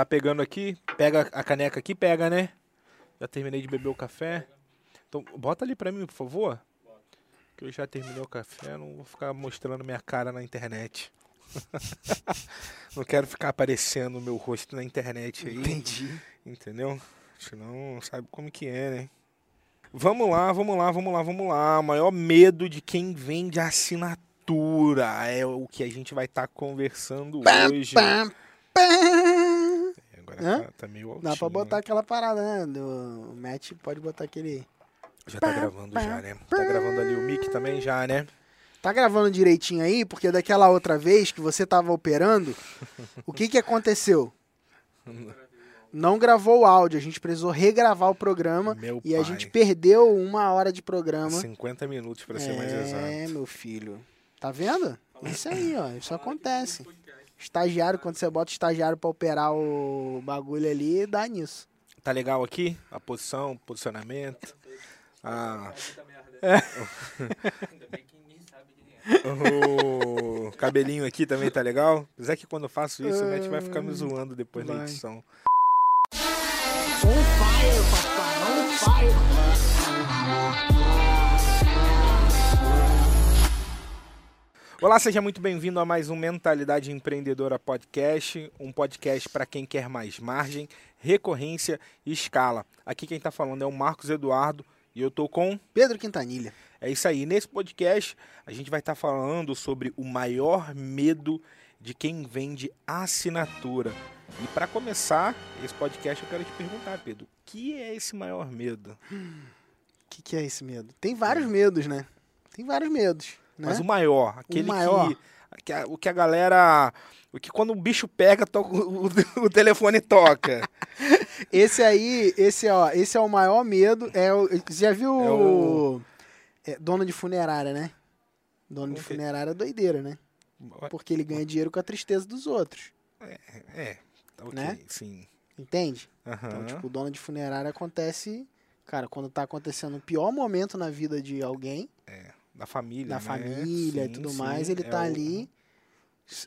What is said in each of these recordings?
Tá pegando aqui? Pega a caneca aqui, pega, né? Já terminei de beber o café. Então, bota ali pra mim, por favor. Que eu já terminei o café, não vou ficar mostrando minha cara na internet. não quero ficar aparecendo o meu rosto na internet aí. Entendi. Entendeu? Senão sabe como que é, né? Vamos lá, vamos lá, vamos lá, vamos lá. O maior medo de quem vende assinatura é o que a gente vai estar conversando hoje. Pam, pam. Agora Hã? tá, tá meio altinho. Dá pra botar aquela parada, né? Do o Matt pode botar aquele. Já tá gravando já, né? Tá gravando ali o mic também já, né? Tá gravando direitinho aí? Porque daquela outra vez que você tava operando, o que que aconteceu? Não gravou o áudio, a gente precisou regravar o programa Meu e a pai. gente perdeu uma hora de programa. 50 minutos pra ser mais É, exato. meu filho. Tá vendo? Isso aí, ó. Isso acontece. Estagiário, quando você bota estagiário pra operar o bagulho ali, dá nisso. Tá legal aqui? A posição, posicionamento. Ah, Ainda bem que ninguém sabe quem é. o cabelinho aqui também tá legal. Apesar que quando eu faço isso, o Matt vai ficar me zoando depois da Vai. edição. On fire, papai, on fire. Olá, seja muito bem-vindo a mais um Mentalidade Empreendedora Podcast, um podcast para quem quer mais margem, recorrência e escala. Aqui quem está falando é o Marcos Eduardo e eu tô com Pedro Quintanilha. É isso aí. Nesse podcast, a gente vai estar falando sobre o maior medo de quem vende assinatura. E para começar esse podcast, eu quero te perguntar, Pedro, o que é esse maior medo? O que, que é esse medo? Tem vários medos, né? Tem vários medos. Né? Mas o maior, aquele maior. Que, que a- o que a galera, o que quando o bicho pega, toca- o, o telefone toca. Esse aí, esse, ó, esse é o maior medo. É o, você já viu É o- é, dono de funerária, né? Dono de O funerária é doideira, né? Porque ele ganha dinheiro com a tristeza dos outros. É, tá ok, Né? sim. Entende? Aham. Então, tipo, o dono de funerária acontece, cara, quando tá acontecendo o pior momento na vida de alguém, da família, da né? família e Sim, tudo sim, mais, ele é tá o- ali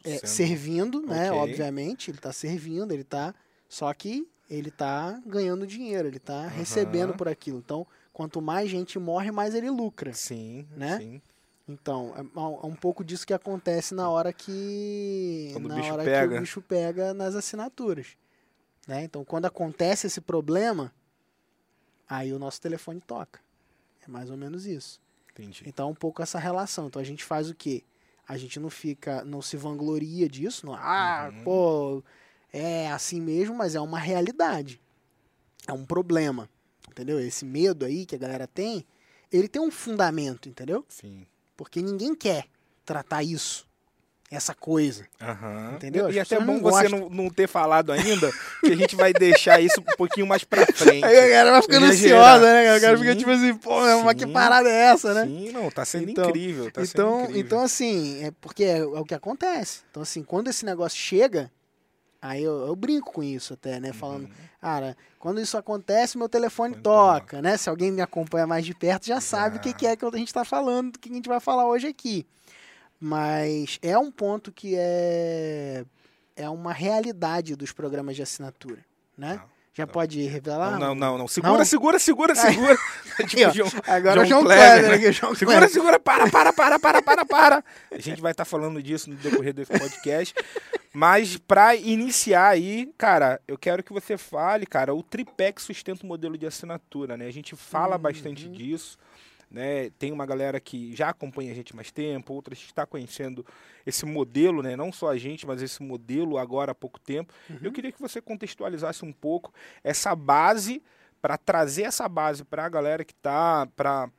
é, servindo, né? Ok. Obviamente, ele tá servindo, ele tá. Só que ele tá ganhando dinheiro, ele tá recebendo por aquilo. Então, quanto mais gente morre, mais ele lucra. Sim, né? sim. Então, é um- é um pouco disso que acontece na hora que. Quando o na bicho hora pega. que o bicho pega nas assinaturas. Né? Então, quando acontece esse problema, aí o nosso telefone toca. É mais ou menos isso. Entendi. Então, é um pouco essa relação. Então, a gente faz o quê? A gente não fica, não se vangloria disso. Não, ah, Uhum. pô, é assim mesmo, mas é uma realidade. É um problema. Entendeu? Esse medo aí que a galera tem, ele tem um fundamento, entendeu? Sim. Porque ninguém quer tratar isso, essa coisa. Aham. Entendeu? E As até pessoas bom você não, não ter falado ainda, que a gente vai deixar isso um pouquinho mais pra frente. Aí a galera vai ficando ia ansiosa, né? A galera Sim, fica tipo assim, pô, mas que sim, parada é essa, né? Sim, não, tá sendo Então- incrível. Tá então, sendo incrível. então, assim, é porque é, é o que acontece. Então, assim, quando esse negócio chega, aí eu, eu brinco com isso até, né? Falando, cara, quando isso acontece, meu telefone toca, né? Se alguém me acompanha mais de perto, já sabe o que, que é que a gente tá falando, do que a gente vai falar hoje aqui. Mas é um ponto que é, é uma realidade dos programas de assinatura, né? Tá, Já tá. pode revelar? Não, não, não, não. Segura, Não? segura, segura, segura. Aí, ó, João- Agora João Kleber, né? Segura, Kleber. segura, para, para, para, para, para, para. A gente vai estar falando disso no decorrer desse podcast. Mas para iniciar aí, cara, eu quero que você fale, cara, o tripé que sustenta o modelo de assinatura, né? A gente fala bastante Uhum. disso, né? Tem uma galera que já acompanha a gente há mais tempo, outras que está conhecendo esse modelo, né? Não só a gente, mas esse modelo agora há pouco tempo. Eu Uhum. queria que você contextualizasse um pouco essa base para trazer essa base para a galera que está, para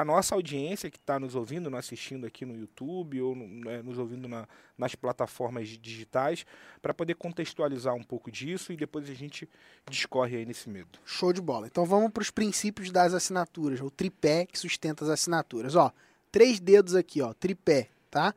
a nossa audiência que está nos ouvindo, nos assistindo aqui no YouTube ou no- né, nos ouvindo na- nas plataformas digitais, para poder contextualizar um pouco disso e depois a gente discorre aí nesse medo. Show de bola. Então vamos para os princípios das assinaturas, o tripé que sustenta as assinaturas. Ó, três dedos aqui, ó, tripé, tá?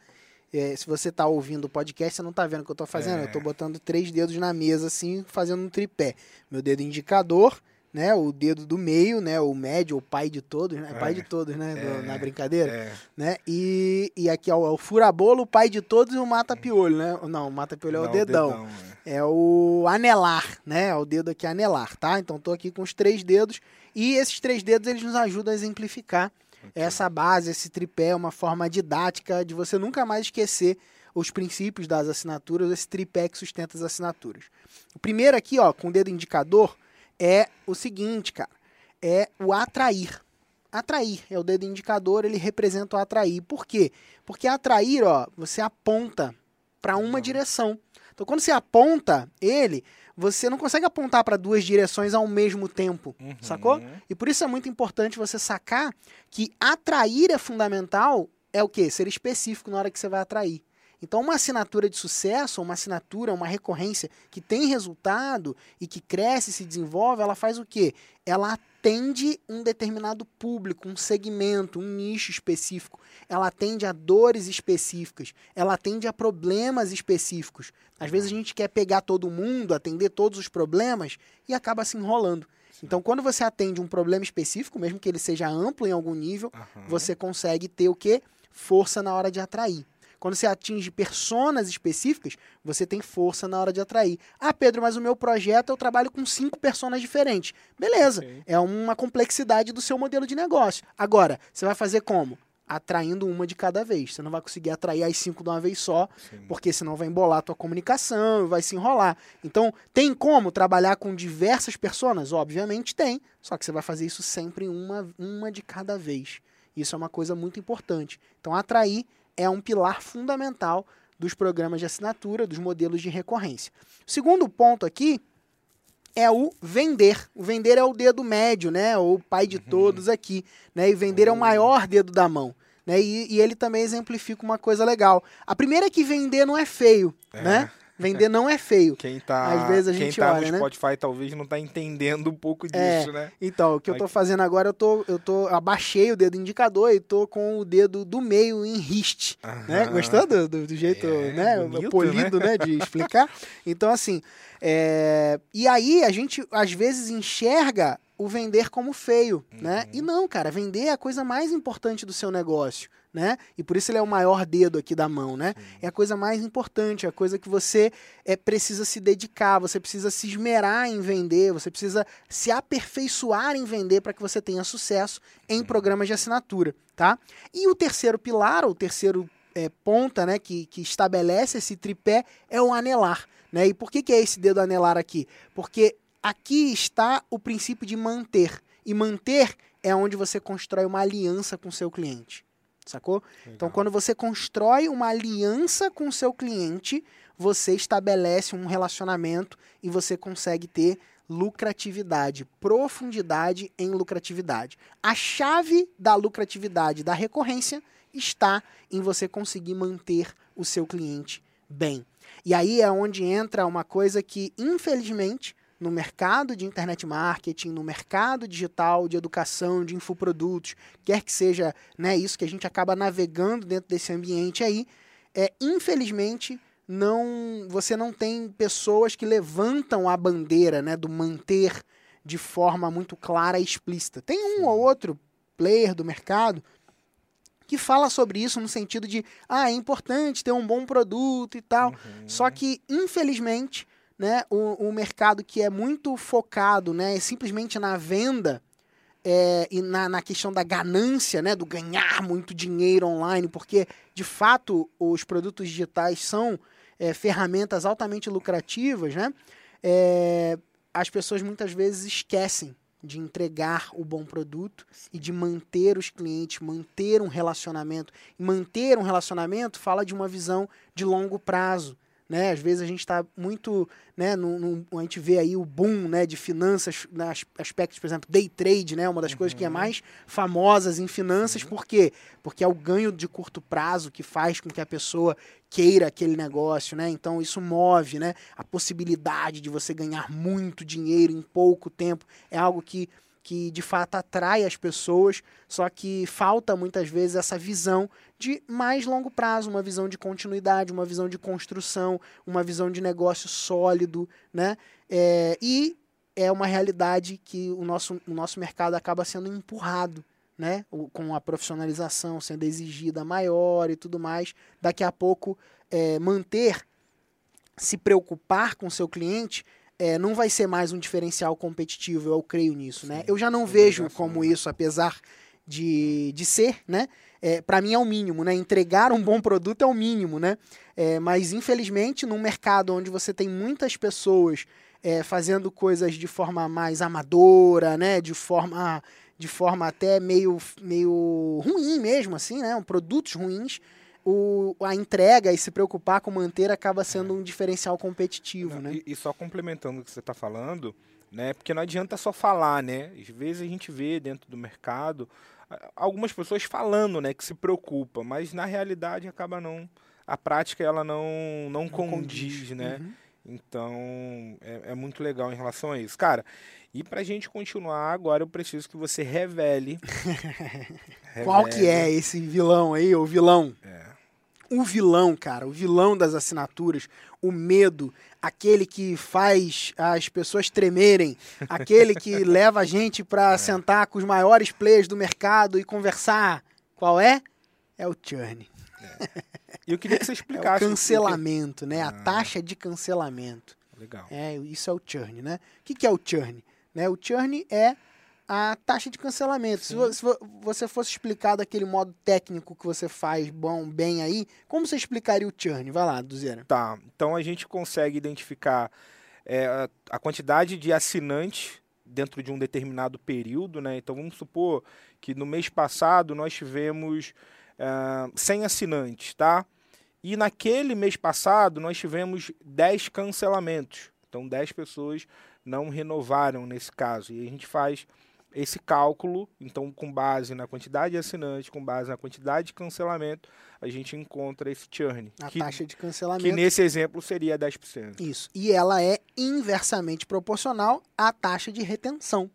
É, se você tá ouvindo o podcast, você não tá vendo o que eu tô fazendo. É. Eu tô botando três dedos na mesa, assim, fazendo um tripé. Meu dedo indicador, né? O dedo do meio, né? O médio, o pai de todos, né? Pai É, de todos, né? do- é, na brincadeira, É. né? E, e aqui ó, é o furabolo, o pai de todos e o mata-piolho, né? Não, o mata-piolho é o Não, dedão. é. É o anelar, né? É o dedo aqui anelar, tá? Então tô aqui com os três dedos e esses três dedos eles nos ajudam a exemplificar essa base, esse tripé, é uma forma didática de você nunca mais esquecer os princípios das assinaturas, esse tripé que sustenta as assinaturas. O primeiro aqui, ó, com o dedo indicador, é o seguinte, cara, é o atrair. Atrair é o dedo indicador, ele representa o atrair. Por quê? Porque atrair, ó, você aponta para uma direção. Então, quando você aponta ele, você não consegue apontar para duas direções ao mesmo tempo, Uhum. sacou? E por isso é muito importante você sacar que atrair é fundamental, é o quê? Ser específico na hora que você vai atrair. Então, uma assinatura de sucesso, uma assinatura, uma recorrência que tem resultado e que cresce e se desenvolve, ela faz o quê? Ela atende um determinado público, um segmento, um nicho específico. Ela atende a dores específicas. Ela atende a problemas específicos. Às vezes a gente quer pegar todo mundo, atender todos os problemas e acaba se enrolando. Então, quando você atende um problema específico, mesmo que ele seja amplo em algum nível, Aham. você consegue ter o quê? Força na hora de atrair. Quando você atinge personas específicas, você tem força na hora de atrair. Ah, Pedro, mas o meu projeto eu trabalho com cinco personas diferentes. Beleza, Ok. é uma complexidade do seu modelo de negócio. Agora, você vai fazer como? Atraindo uma de cada vez. Você não vai conseguir atrair as cinco de uma vez só, Sim. porque senão vai embolar a tua comunicação, vai se enrolar. Então, tem como trabalhar com diversas personas? Obviamente tem, só que você vai fazer isso sempre uma, uma de cada vez. Isso é uma coisa muito importante. Então, atrair é um pilar fundamental dos programas de assinatura, dos modelos de recorrência. O segundo ponto aqui é o vender. O vender é o dedo médio, né? Ou o pai de todos aqui, né? E vender é o maior dedo da mão. Né? E, e ele também exemplifica uma coisa legal. A primeira é que vender não é feio, É. né? Vender não é feio. Quem tá, Às vezes a quem gente tá olha, no né? Spotify talvez não tá entendendo um pouco É. disso, né? Então, o que eu tô fazendo agora, eu tô, eu tô abaixei o dedo indicador e tô com o dedo do meio em riste, né? Aham. Gostou do, do- do jeito, É, né? bonito, polido, né? De explicar. Então, assim, é, e aí a gente às vezes enxerga o vender como feio, né? E não, cara, vender é a coisa mais importante do seu negócio, né? E por isso ele é o maior dedo aqui da mão, né? É a coisa mais importante, é a coisa que você é, precisa se dedicar, você precisa se esmerar em vender, você precisa se aperfeiçoar em vender para que você tenha sucesso em programas de assinatura, tá? E o terceiro pilar, o terceiro é, ponta, né, que, que estabelece esse tripé é o anelar, né? E por que, que é esse dedo anelar aqui? Porque aqui está o princípio de manter. E manter é onde você constrói uma aliança com o seu cliente. Sacou? Então, quando você constrói uma aliança com o seu cliente, você estabelece um relacionamento e você consegue ter lucratividade, profundidade em lucratividade. A chave da lucratividade da recorrência está em você conseguir manter o seu cliente bem. E aí é onde entra uma coisa que, infelizmente, no mercado de internet marketing, no mercado digital, de educação, de infoprodutos, quer que seja né, isso que a gente acaba navegando dentro desse ambiente aí, é, infelizmente não você não tem pessoas que levantam a bandeira né, do manter de forma muito clara e explícita. Tem um Sim. ou outro player do mercado que fala sobre isso no sentido de ah, é importante ter um bom produto e tal. Uhum. Só que, infelizmente, né, o, o mercado que é muito focado né, simplesmente na venda é, e na, na questão da ganância, né, do ganhar muito dinheiro online, porque, de fato, os produtos digitais são é, ferramentas altamente lucrativas, né, é, as pessoas muitas vezes esquecem de entregar o bom produto e de manter os clientes, manter um relacionamento. E manter um relacionamento fala de uma visão de longo prazo. Né? Às vezes a gente está muito, né, a gente vê aí o boom, né, de finanças, nas aspectos, por exemplo, day trade, né, uma das coisas que é mais famosas em finanças, por quê? Porque é o ganho de curto prazo que faz com que a pessoa queira aquele negócio, né? Então isso move, né? A possibilidade de você ganhar muito dinheiro em pouco tempo é algo que que de fato atrai as pessoas, só que falta muitas vezes essa visão de mais longo prazo, uma visão de continuidade, uma visão de construção, uma visão de negócio sólido, né? É, e é uma realidade que o nosso, o nosso mercado acaba sendo empurrado, né? O- com a profissionalização sendo exigida maior e tudo mais. Daqui a pouco, é, manter, se preocupar com o seu cliente, é, não vai ser mais um diferencial competitivo, eu creio nisso, né? Eu já não vejo como né? isso, apesar de, de ser, né? É, para mim é o mínimo, né? Entregar um bom produto é o mínimo, né? É, mas infelizmente, num mercado onde você tem muitas pessoas é, fazendo coisas de forma mais amadora, né? De forma, de forma até meio, meio ruim mesmo, assim, né? Produtos ruins. O, a entrega e se preocupar com manter acaba sendo um diferencial competitivo, Não, né? e, e só complementando o que você está falando, né? Porque não adianta só falar, né? Às vezes a gente vê dentro do mercado a- algumas pessoas falando, né? Que se preocupa, mas na realidade acaba não. A prática ela não, não, condiz, né? Uhum. Então é, é muito legal em relação a isso. Cara, e pra gente continuar, agora eu preciso que você revele. Qual que revele- é esse vilão aí, o vilão? É. O vilão, cara, o vilão das assinaturas, o medo, aquele que faz as pessoas tremerem, aquele que leva a gente pra sentar com os maiores players do mercado e conversar. Qual é? É o churn. E eu queria que você É o explicasse. o que- cancelamento, né? A Ah. taxa de cancelamento. Legal. É, isso é o churn, né? O que, que é o churn? Né? O churn é a taxa de cancelamento. Se, se vo- você fosse explicar daquele modo técnico que você faz bom, bem aí, como você explicaria o churn? Vai lá, Duzeira. Tá, então a gente consegue identificar é, a- quantidade de assinantes dentro de um determinado período, né? Então vamos supor que no mês passado nós tivemos ah, 100 assinantes, tá? E naquele mês passado nós tivemos 10 cancelamentos. Então 10 pessoas não renovaram nesse caso. E a gente faz esse cálculo, então com base na quantidade de assinantes, com base na quantidade de cancelamento, a gente encontra esse churn. A que, taxa de que cancelamento. nesse exemplo seria 10%. Isso. E ela é inversamente proporcional à taxa de retenção,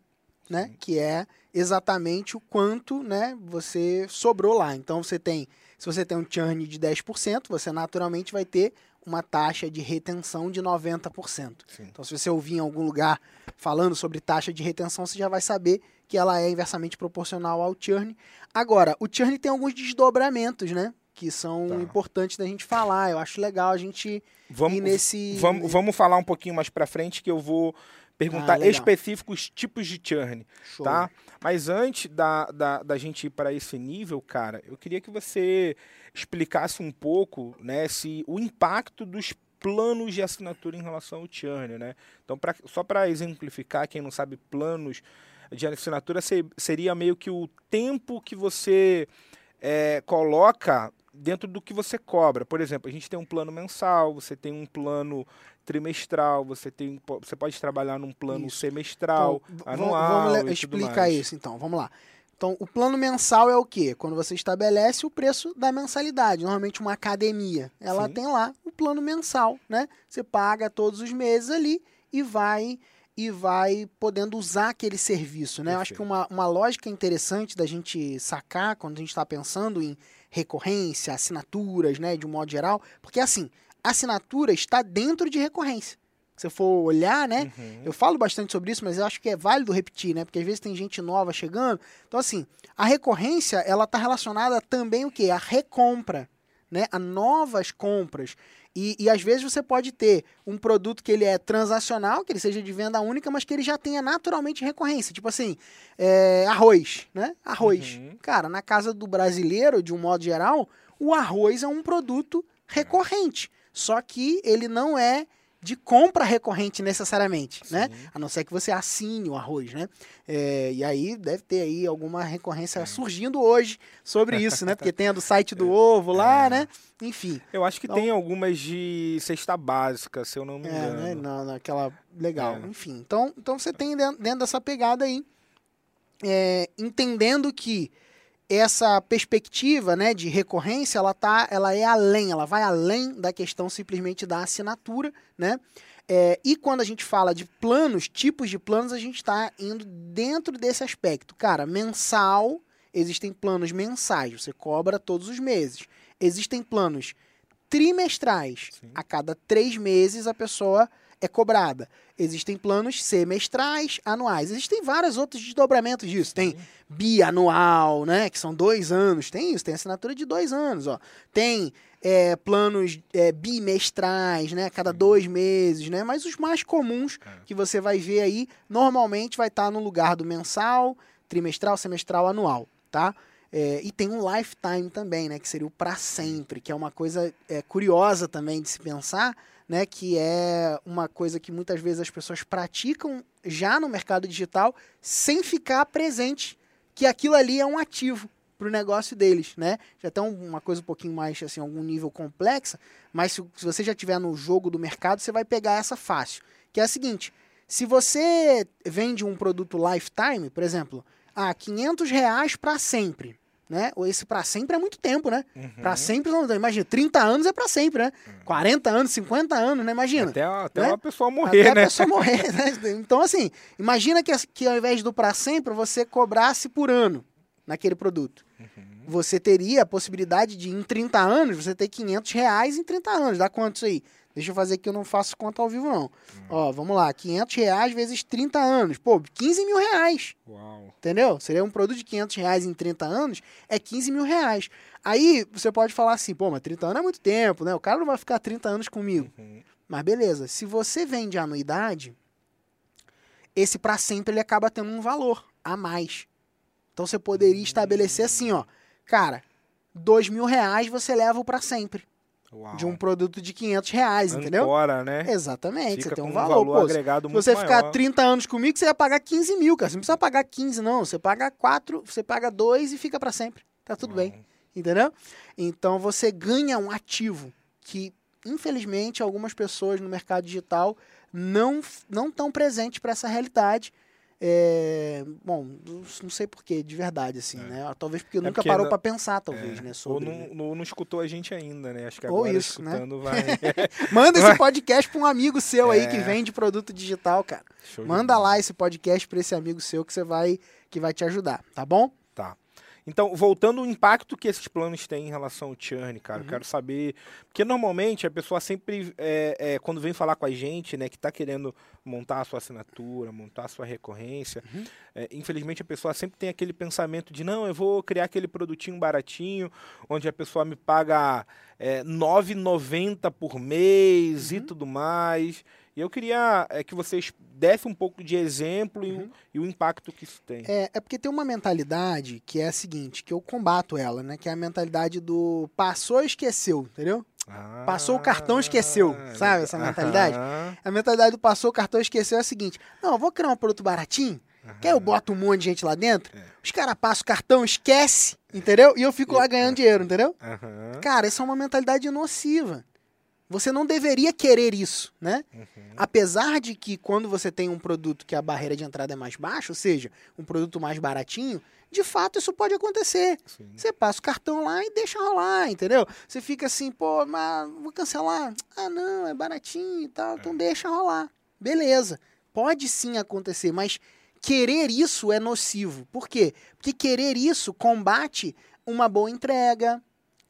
né? Sim. Que é exatamente o quanto, né, você sobrou lá. Então você tem, se você tem um churn de 10%, você naturalmente vai ter uma taxa de retenção de 90%. Sim. Então se você ouvir em algum lugar falando sobre taxa de retenção, você já vai saber que ela é inversamente proporcional ao churn. Agora, o churn tem alguns desdobramentos, né? Que são Tá. importantes da gente falar. Eu acho legal a gente Vamos, ir nesse. vamos, vamos falar um pouquinho mais pra frente que eu vou perguntar Ah, específicos tipos de churn, Show. tá? Mas antes da, da, da gente ir para esse nível, cara, eu queria que você explicasse um pouco, né, se o impacto dos planos de assinatura em relação ao churn, né? Então, pra, só para exemplificar, quem não sabe, planos de assinatura se- seria meio que o tempo que você é, coloca dentro do que você cobra. Por exemplo, a gente tem um plano mensal, você tem um plano trimestral, você tem você pode trabalhar num plano Isso. semestral, Então, anual, vamos explicar mais. isso então, vamos lá. Então, o plano mensal é o quê? Quando você estabelece o preço da mensalidade. Normalmente uma academia, ela Sim. tem lá o plano mensal, né? Você paga todos os meses ali e vai e vai podendo usar aquele serviço, né? Eu acho que uma, uma lógica interessante da gente sacar quando a gente está pensando em recorrência, assinaturas, né, de um modo geral, porque assim, assinatura está dentro de recorrência. Se você for olhar, né, Uhum. eu falo bastante sobre isso, mas eu acho que é válido repetir, né? Porque às vezes tem gente nova chegando. Então, assim, a recorrência, ela está relacionada também o quê? A recompra, né? A novas compras. E, e às vezes você pode ter um produto que ele é transacional, que ele seja de venda única, mas que ele já tenha naturalmente recorrência. Tipo assim, é, arroz, né? Arroz. Uhum. Cara, na casa do brasileiro, de um modo geral, o arroz é um produto recorrente. Só que ele não é de compra recorrente necessariamente, né? Sim. A não ser que você assine o arroz, né? É, e aí deve ter aí alguma recorrência surgindo hoje sobre isso, né? Porque tem a do site do ovo lá, É. né? Enfim, Eu acho que Então- tem algumas de cesta básica, se eu não me é, engano. né? Na, naquela legal. É. Enfim, então, então você tem dentro, dentro dessa pegada aí, é, entendendo que essa perspectiva, né, de recorrência, ela tá, ela é além, ela vai além da questão simplesmente da assinatura, né? É, e quando a gente fala de planos, tipos de planos, a gente está indo dentro desse aspecto. Cara, mensal, existem planos mensais, você cobra todos os meses. Existem planos trimestrais. Sim. A cada três meses a pessoa é cobrada. Existem planos semestrais, anuais. Existem vários outros desdobramentos disso. Tem bianual, né? Que são dois anos. Tem isso, tem assinatura de dois anos, ó. Tem é, planos é, bimestrais, né? Cada dois meses, né? Mas os mais comuns que você vai ver aí, normalmente vai estar no lugar do mensal, trimestral, semestral, anual, tá? É, e tem um lifetime também, né? Que seria o para sempre, que é uma coisa é, curiosa também de se pensar, né? Que é uma coisa que muitas vezes as pessoas praticam já no mercado digital sem ficar presente que aquilo ali é um ativo para o negócio deles, né? Já tem uma coisa um pouquinho mais, assim, algum nível complexa, mas se, se você já tiver no jogo do mercado, você vai pegar essa fácil, que é a seguinte, se você vende um produto lifetime, por exemplo, ah, 500 reais para sempre, né? Esse para sempre é muito tempo, né? Uhum. Para sempre, imagina, 30 anos é para sempre, né? 40 anos, 50 anos, né? Imagina. Até, até né? uma pessoa morrer, Até né? a pessoa morrer, né? Então, assim, imagina que, que ao invés do para sempre, você cobrasse por ano naquele produto. Você teria a possibilidade de, em 30 anos, você ter 500 reais em 30 anos. Dá quanto isso aí? Deixa eu fazer aqui, eu não faço conta ao vivo, não. Ó, vamos lá, 500 reais vezes 30 anos. Pô, 15 mil reais. Uau. Entendeu? Seria um produto de 500 reais em 30 anos, é 15 mil reais. Aí você pode falar assim, pô, mas 30 anos é muito tempo, né? O cara não vai ficar 30 anos comigo. Uhum. Mas beleza, se você vende anuidade, esse para sempre ele acaba tendo um valor a mais. Então você poderia estabelecer assim, ó, cara, dois mil reais você leva o para sempre Uau. de um produto de 500 reais, entendeu? Ancora, né? Exatamente, Fica você tem com um valor. Pô, se agregado muito você ficar maior. 30 anos comigo, você ia pagar 15 mil, cara. Você não precisa pagar 15, não. Você paga 4, você paga 2 e fica para sempre. Tá tudo bem. Uau. Entendeu? Então você ganha um ativo que, infelizmente, algumas pessoas no mercado digital não não estão presentes para essa realidade. É, bom, não não sei porquê, de verdade, assim, né? Talvez porque É nunca porque parou não- para pensar, talvez, É, né? Ou Sobre, não, né? não, não escutou a gente ainda, né? Acho que Ou agora isso, né? escutando vai. Manda esse podcast para um amigo seu aí que É. vende produto digital, cara. Show Manda lá esse podcast para esse amigo seu que você vai que vai te ajudar, tá bom? Tá. Então, voltando ao impacto que esses planos têm em relação ao churn, Uhum. cara, eu quero saber. Porque normalmente a pessoa sempre, é, é, quando vem falar com a gente, né, que tá querendo montar a sua assinatura, montar a sua recorrência, Uhum. é, infelizmente a pessoa sempre tem aquele pensamento de: não, eu vou criar aquele produtinho baratinho, onde a pessoa me paga é, R$ 9,90 por mês e Uhum. tudo mais. E eu queria é, que vocês dessem um pouco de exemplo e, o, e o impacto que isso tem. Uhum. É, é porque tem uma mentalidade que é a seguinte, que eu combato ela, né? Que é a mentalidade do passou e esqueceu, entendeu? Passou o cartão, esqueceu, Ah, sabe essa mentalidade? A mentalidade do passou o cartão e esqueceu é a seguinte: não, eu vou criar um produto baratinho, que aí eu boto um monte de gente lá dentro, É. os caras passam o cartão, esquece, entendeu? E eu fico lá ganhando dinheiro, entendeu? Cara, essa é uma mentalidade nociva. Você não deveria querer isso, né? Uhum. Apesar de que quando você tem um produto que a barreira de entrada é mais baixa, ou seja, um produto mais baratinho, de fato isso pode acontecer. Sim. Você passa o cartão lá e deixa rolar, entendeu? Você fica assim, pô, mas vou cancelar. Ah, não, é baratinho e tal, então deixa rolar. Beleza. Pode sim acontecer, mas querer isso é nocivo. Por quê? Porque querer isso combate uma boa entrega.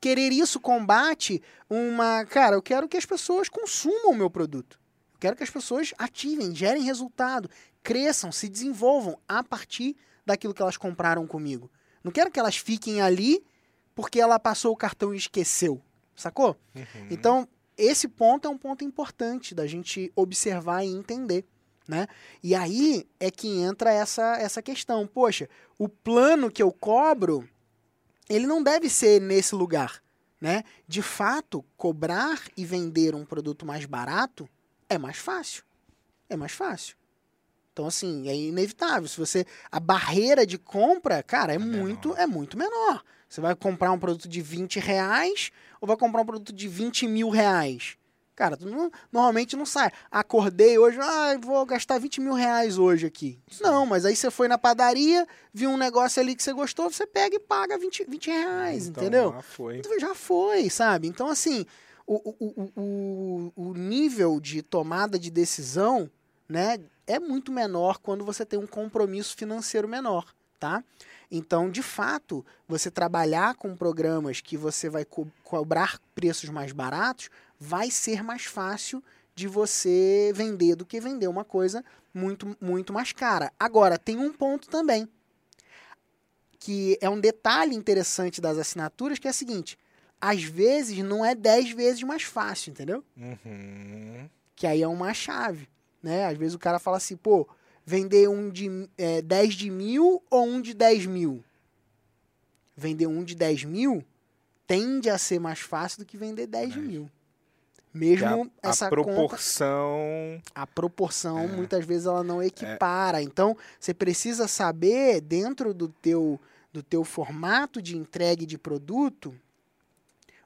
Querer isso combate uma. Cara, eu quero que as pessoas consumam o meu produto. Eu quero que as pessoas ativem, gerem resultado, cresçam, se desenvolvam a partir daquilo que elas compraram comigo. Não quero que elas fiquem ali porque ela passou o cartão e esqueceu. Sacou? Uhum. Então, esse ponto é um ponto importante da gente observar e entender. Né? E aí é que entra essa, essa questão. Poxa, o plano que eu cobro, ele não deve ser nesse lugar. Né? De fato, cobrar e vender um produto mais barato é mais fácil. É mais fácil. Então, assim, é inevitável. Se você. A barreira de compra, cara, é, muito, menor. é muito menor. Você vai comprar um produto de 20 reais ou vai comprar um produto de 20 mil reais? Cara, tu não- normalmente não sai. Acordei hoje, ah, vou gastar 20 mil reais hoje aqui. Não, mas aí você foi na padaria, viu um negócio ali que você gostou, você pega e paga 20, 20 reais, Então, entendeu? lá foi. Então, Já foi, sabe? Então, assim, o, o, o, o, o nível de tomada de decisão, né, é muito menor quando você tem um compromisso financeiro menor, tá? Então, de fato, você trabalhar com programas que você vai co- cobrar preços mais baratos vai ser mais fácil de você vender do que vender uma coisa muito, muito mais cara. Agora, tem um ponto também, que é um detalhe interessante das assinaturas, que é o seguinte: às vezes não é 10 vezes mais fácil, entendeu? Uhum. Que aí é uma chave, né? Às vezes o cara fala assim, pô, vender um de é, 10 de mil ou um de 10 mil? Vender um de 10 mil tende a ser mais fácil do que vender 10 de mil. Mesmo a, essa a conta proporção. a proporção É. muitas vezes ela não equipara. Então, você precisa saber dentro do teu do teu formato de entrega de produto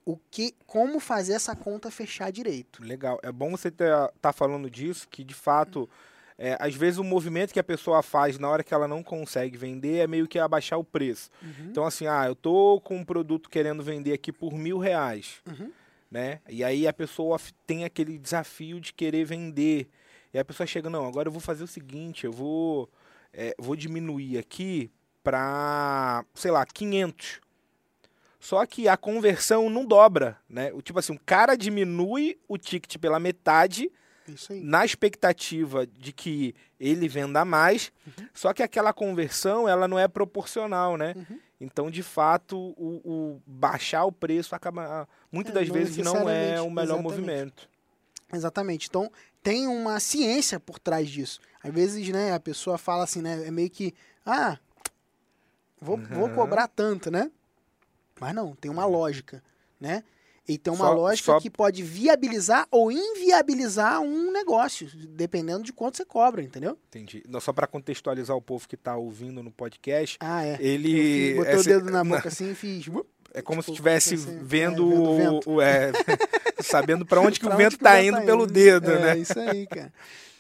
o que como fazer essa conta fechar direito. Legal. É bom você estar tá falando disso, que de fato, é, às vezes o movimento que a pessoa faz na hora que ela não consegue vender é meio que abaixar o preço. Uhum. Então, assim, ah, eu tô com um produto querendo vender aqui por mil reais, Uhum. Né? E aí a pessoa tem aquele desafio de querer vender. E a pessoa chega, não, agora eu vou fazer o seguinte, eu vou, é, vou diminuir aqui para, sei lá, 500. Só que a conversão não dobra, né? O tipo assim, o cara diminui o ticket pela metade na expectativa de que ele venda mais, Uhum. só que aquela conversão ela não é proporcional, né? Uhum. Então, de fato, o, o baixar o preço acaba muitas É, das não vezes não é o melhor exatamente. movimento. Exatamente. Então, tem uma ciência por trás disso. Às vezes, né, a pessoa fala assim, né, é meio que, ah, vou, vou Uhum. cobrar tanto, né? Mas não, tem uma lógica, né? E tem uma Só- lógica só- que pode viabilizar ou inviabilizar um negócio, dependendo de quanto você cobra, entendeu? Entendi. Não, só para contextualizar o povo que está ouvindo no podcast, Ah, é. ele fiz- botei esse- o dedo na boca assim e fiz. É como se tipo, estivesse assim, vendo, é, vendo o é, sabendo para onde que o vento está indo tá pelo indo. dedo, é, né? isso aí, cara.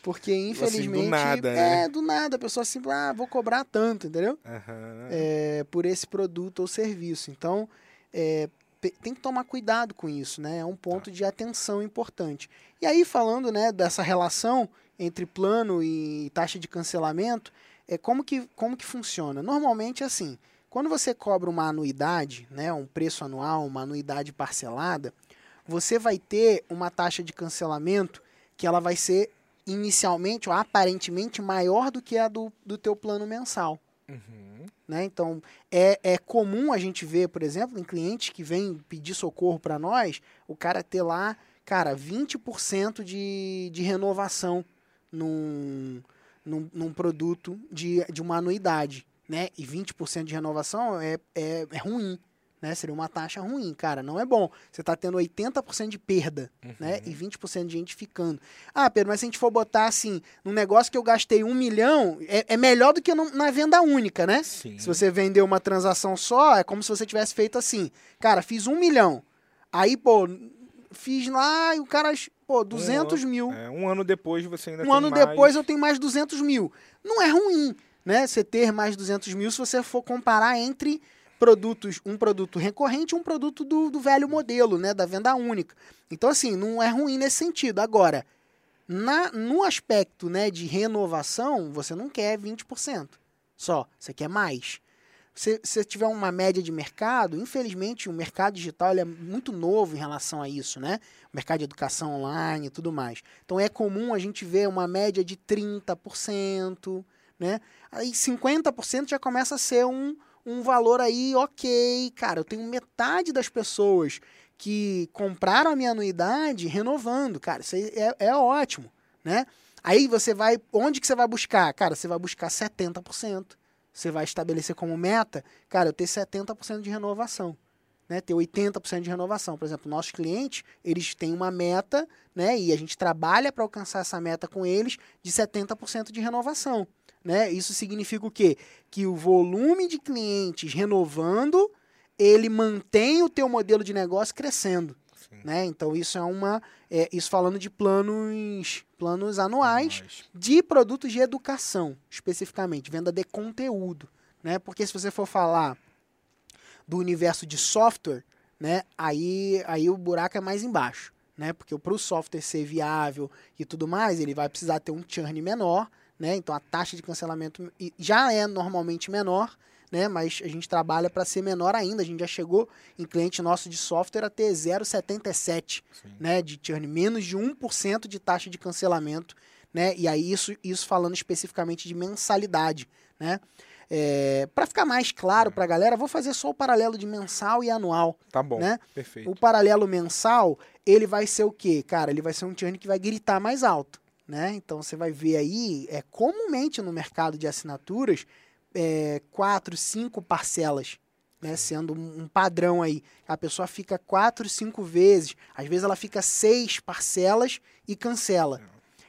Porque, infelizmente. nada, né? É, do nada. A pessoa assim, ah, vou cobrar tanto, entendeu? Aham. É, por esse produto ou serviço. Então, é, tem que tomar cuidado com isso, né? É um ponto de atenção importante. E aí, falando né, dessa relação entre plano e taxa de cancelamento, é como que, como que funciona? Normalmente, é assim, quando você cobra uma anuidade, né, um preço anual, uma anuidade parcelada, você vai ter uma taxa de cancelamento que ela vai ser inicialmente ou aparentemente maior do que a do, do teu plano mensal. Uhum. Né? Então, é, é comum a gente ver, por exemplo, em clientes que vêm pedir socorro para nós, o cara ter lá, cara, 20% de, de renovação num, num, num produto de, de uma anuidade. Né? E 20% de renovação é, é, é ruim. Né? Seria uma taxa ruim, cara. Não é bom. Você está tendo 80% de perda né? E 20% de gente ficando. Ah, Pedro, mas se a gente for botar assim, num negócio que eu gastei um milhão, é, é melhor do que no- na venda única, né? Sim. Se você vender uma transação só, é como se você tivesse feito assim. Cara, fiz um milhão. Aí, pô, fiz lá e o cara, pô, 200 mil. É, um ano depois você ainda Um tem ano mais... depois eu tenho mais 200 mil. Não é ruim, né? Você ter mais 200 mil se você for comparar entre produtos, um produto recorrente e um produto do, do velho modelo, né? Da venda única. Então, assim, não é ruim nesse sentido. Agora, na, no aspecto né, de renovação, você não quer 20% só. Você quer mais. Se você tiver uma média de mercado, infelizmente o mercado digital é muito novo em relação a isso, né? O mercado de educação online e tudo mais. Então é comum a gente ver uma média de 30%, né? Aí 50% já começa a ser um, um valor aí ok. Cara, eu tenho metade das pessoas que compraram a minha anuidade renovando. Cara, isso é, é ótimo, né? Aí você vai, onde que você vai buscar? Cara, você vai buscar 70%. Você vai estabelecer como meta, cara, eu ter 70% de renovação, né? Ter 80% de renovação. Por exemplo, nossos clientes, eles têm uma meta, né? E a gente trabalha para alcançar essa meta com eles de 70% de renovação, né? Isso significa o quê? Que o volume de clientes renovando, ele mantém o teu modelo de negócio crescendo, né? Então isso é uma, é, isso falando de planos, planos anuais de produtos de educação, especificamente, venda de conteúdo, né? Porque se você for falar do universo de software, né, aí, aí o buraco é mais embaixo, né? Porque para o software ser viável e tudo mais, ele vai precisar ter um churn menor, né? Então a taxa de cancelamento já é normalmente menor, né? Mas a gente trabalha para ser menor ainda. A gente já chegou em cliente nosso de software a ter 0,77, Sim. né? De churn, menos de 1% de taxa de cancelamento, né? E aí isso, isso falando especificamente de mensalidade, né? É, para ficar mais claro para a galera, vou fazer só o paralelo de mensal e anual, Tá bom. né? Perfeito. O paralelo mensal, ele vai ser o quê? Cara, ele vai ser um churn que vai gritar mais alto, né? Então você vai ver aí, é comumente no mercado de assinaturas, é, quatro, cinco parcelas, né? Sendo um, padrão aí. A pessoa fica quatro, cinco vezes, às vezes ela fica seis parcelas e cancela.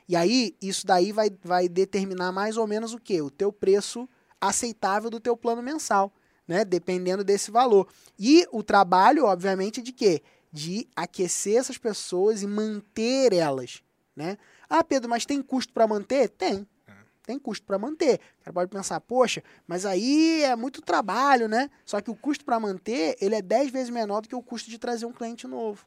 E aí, isso daí vai, vai determinar mais ou menos o quê? O teu preço aceitável do teu plano mensal, né? Dependendo desse valor. E o trabalho, obviamente, de quê? De aquecer essas pessoas e manter elas, né? Ah, Pedro, mas tem custo para manter? Tem. Tem custo para manter. O cara pode pensar, poxa, mas aí é muito trabalho, né? Só que o custo para manter, ele é 10 vezes menor do que o custo de trazer um cliente novo.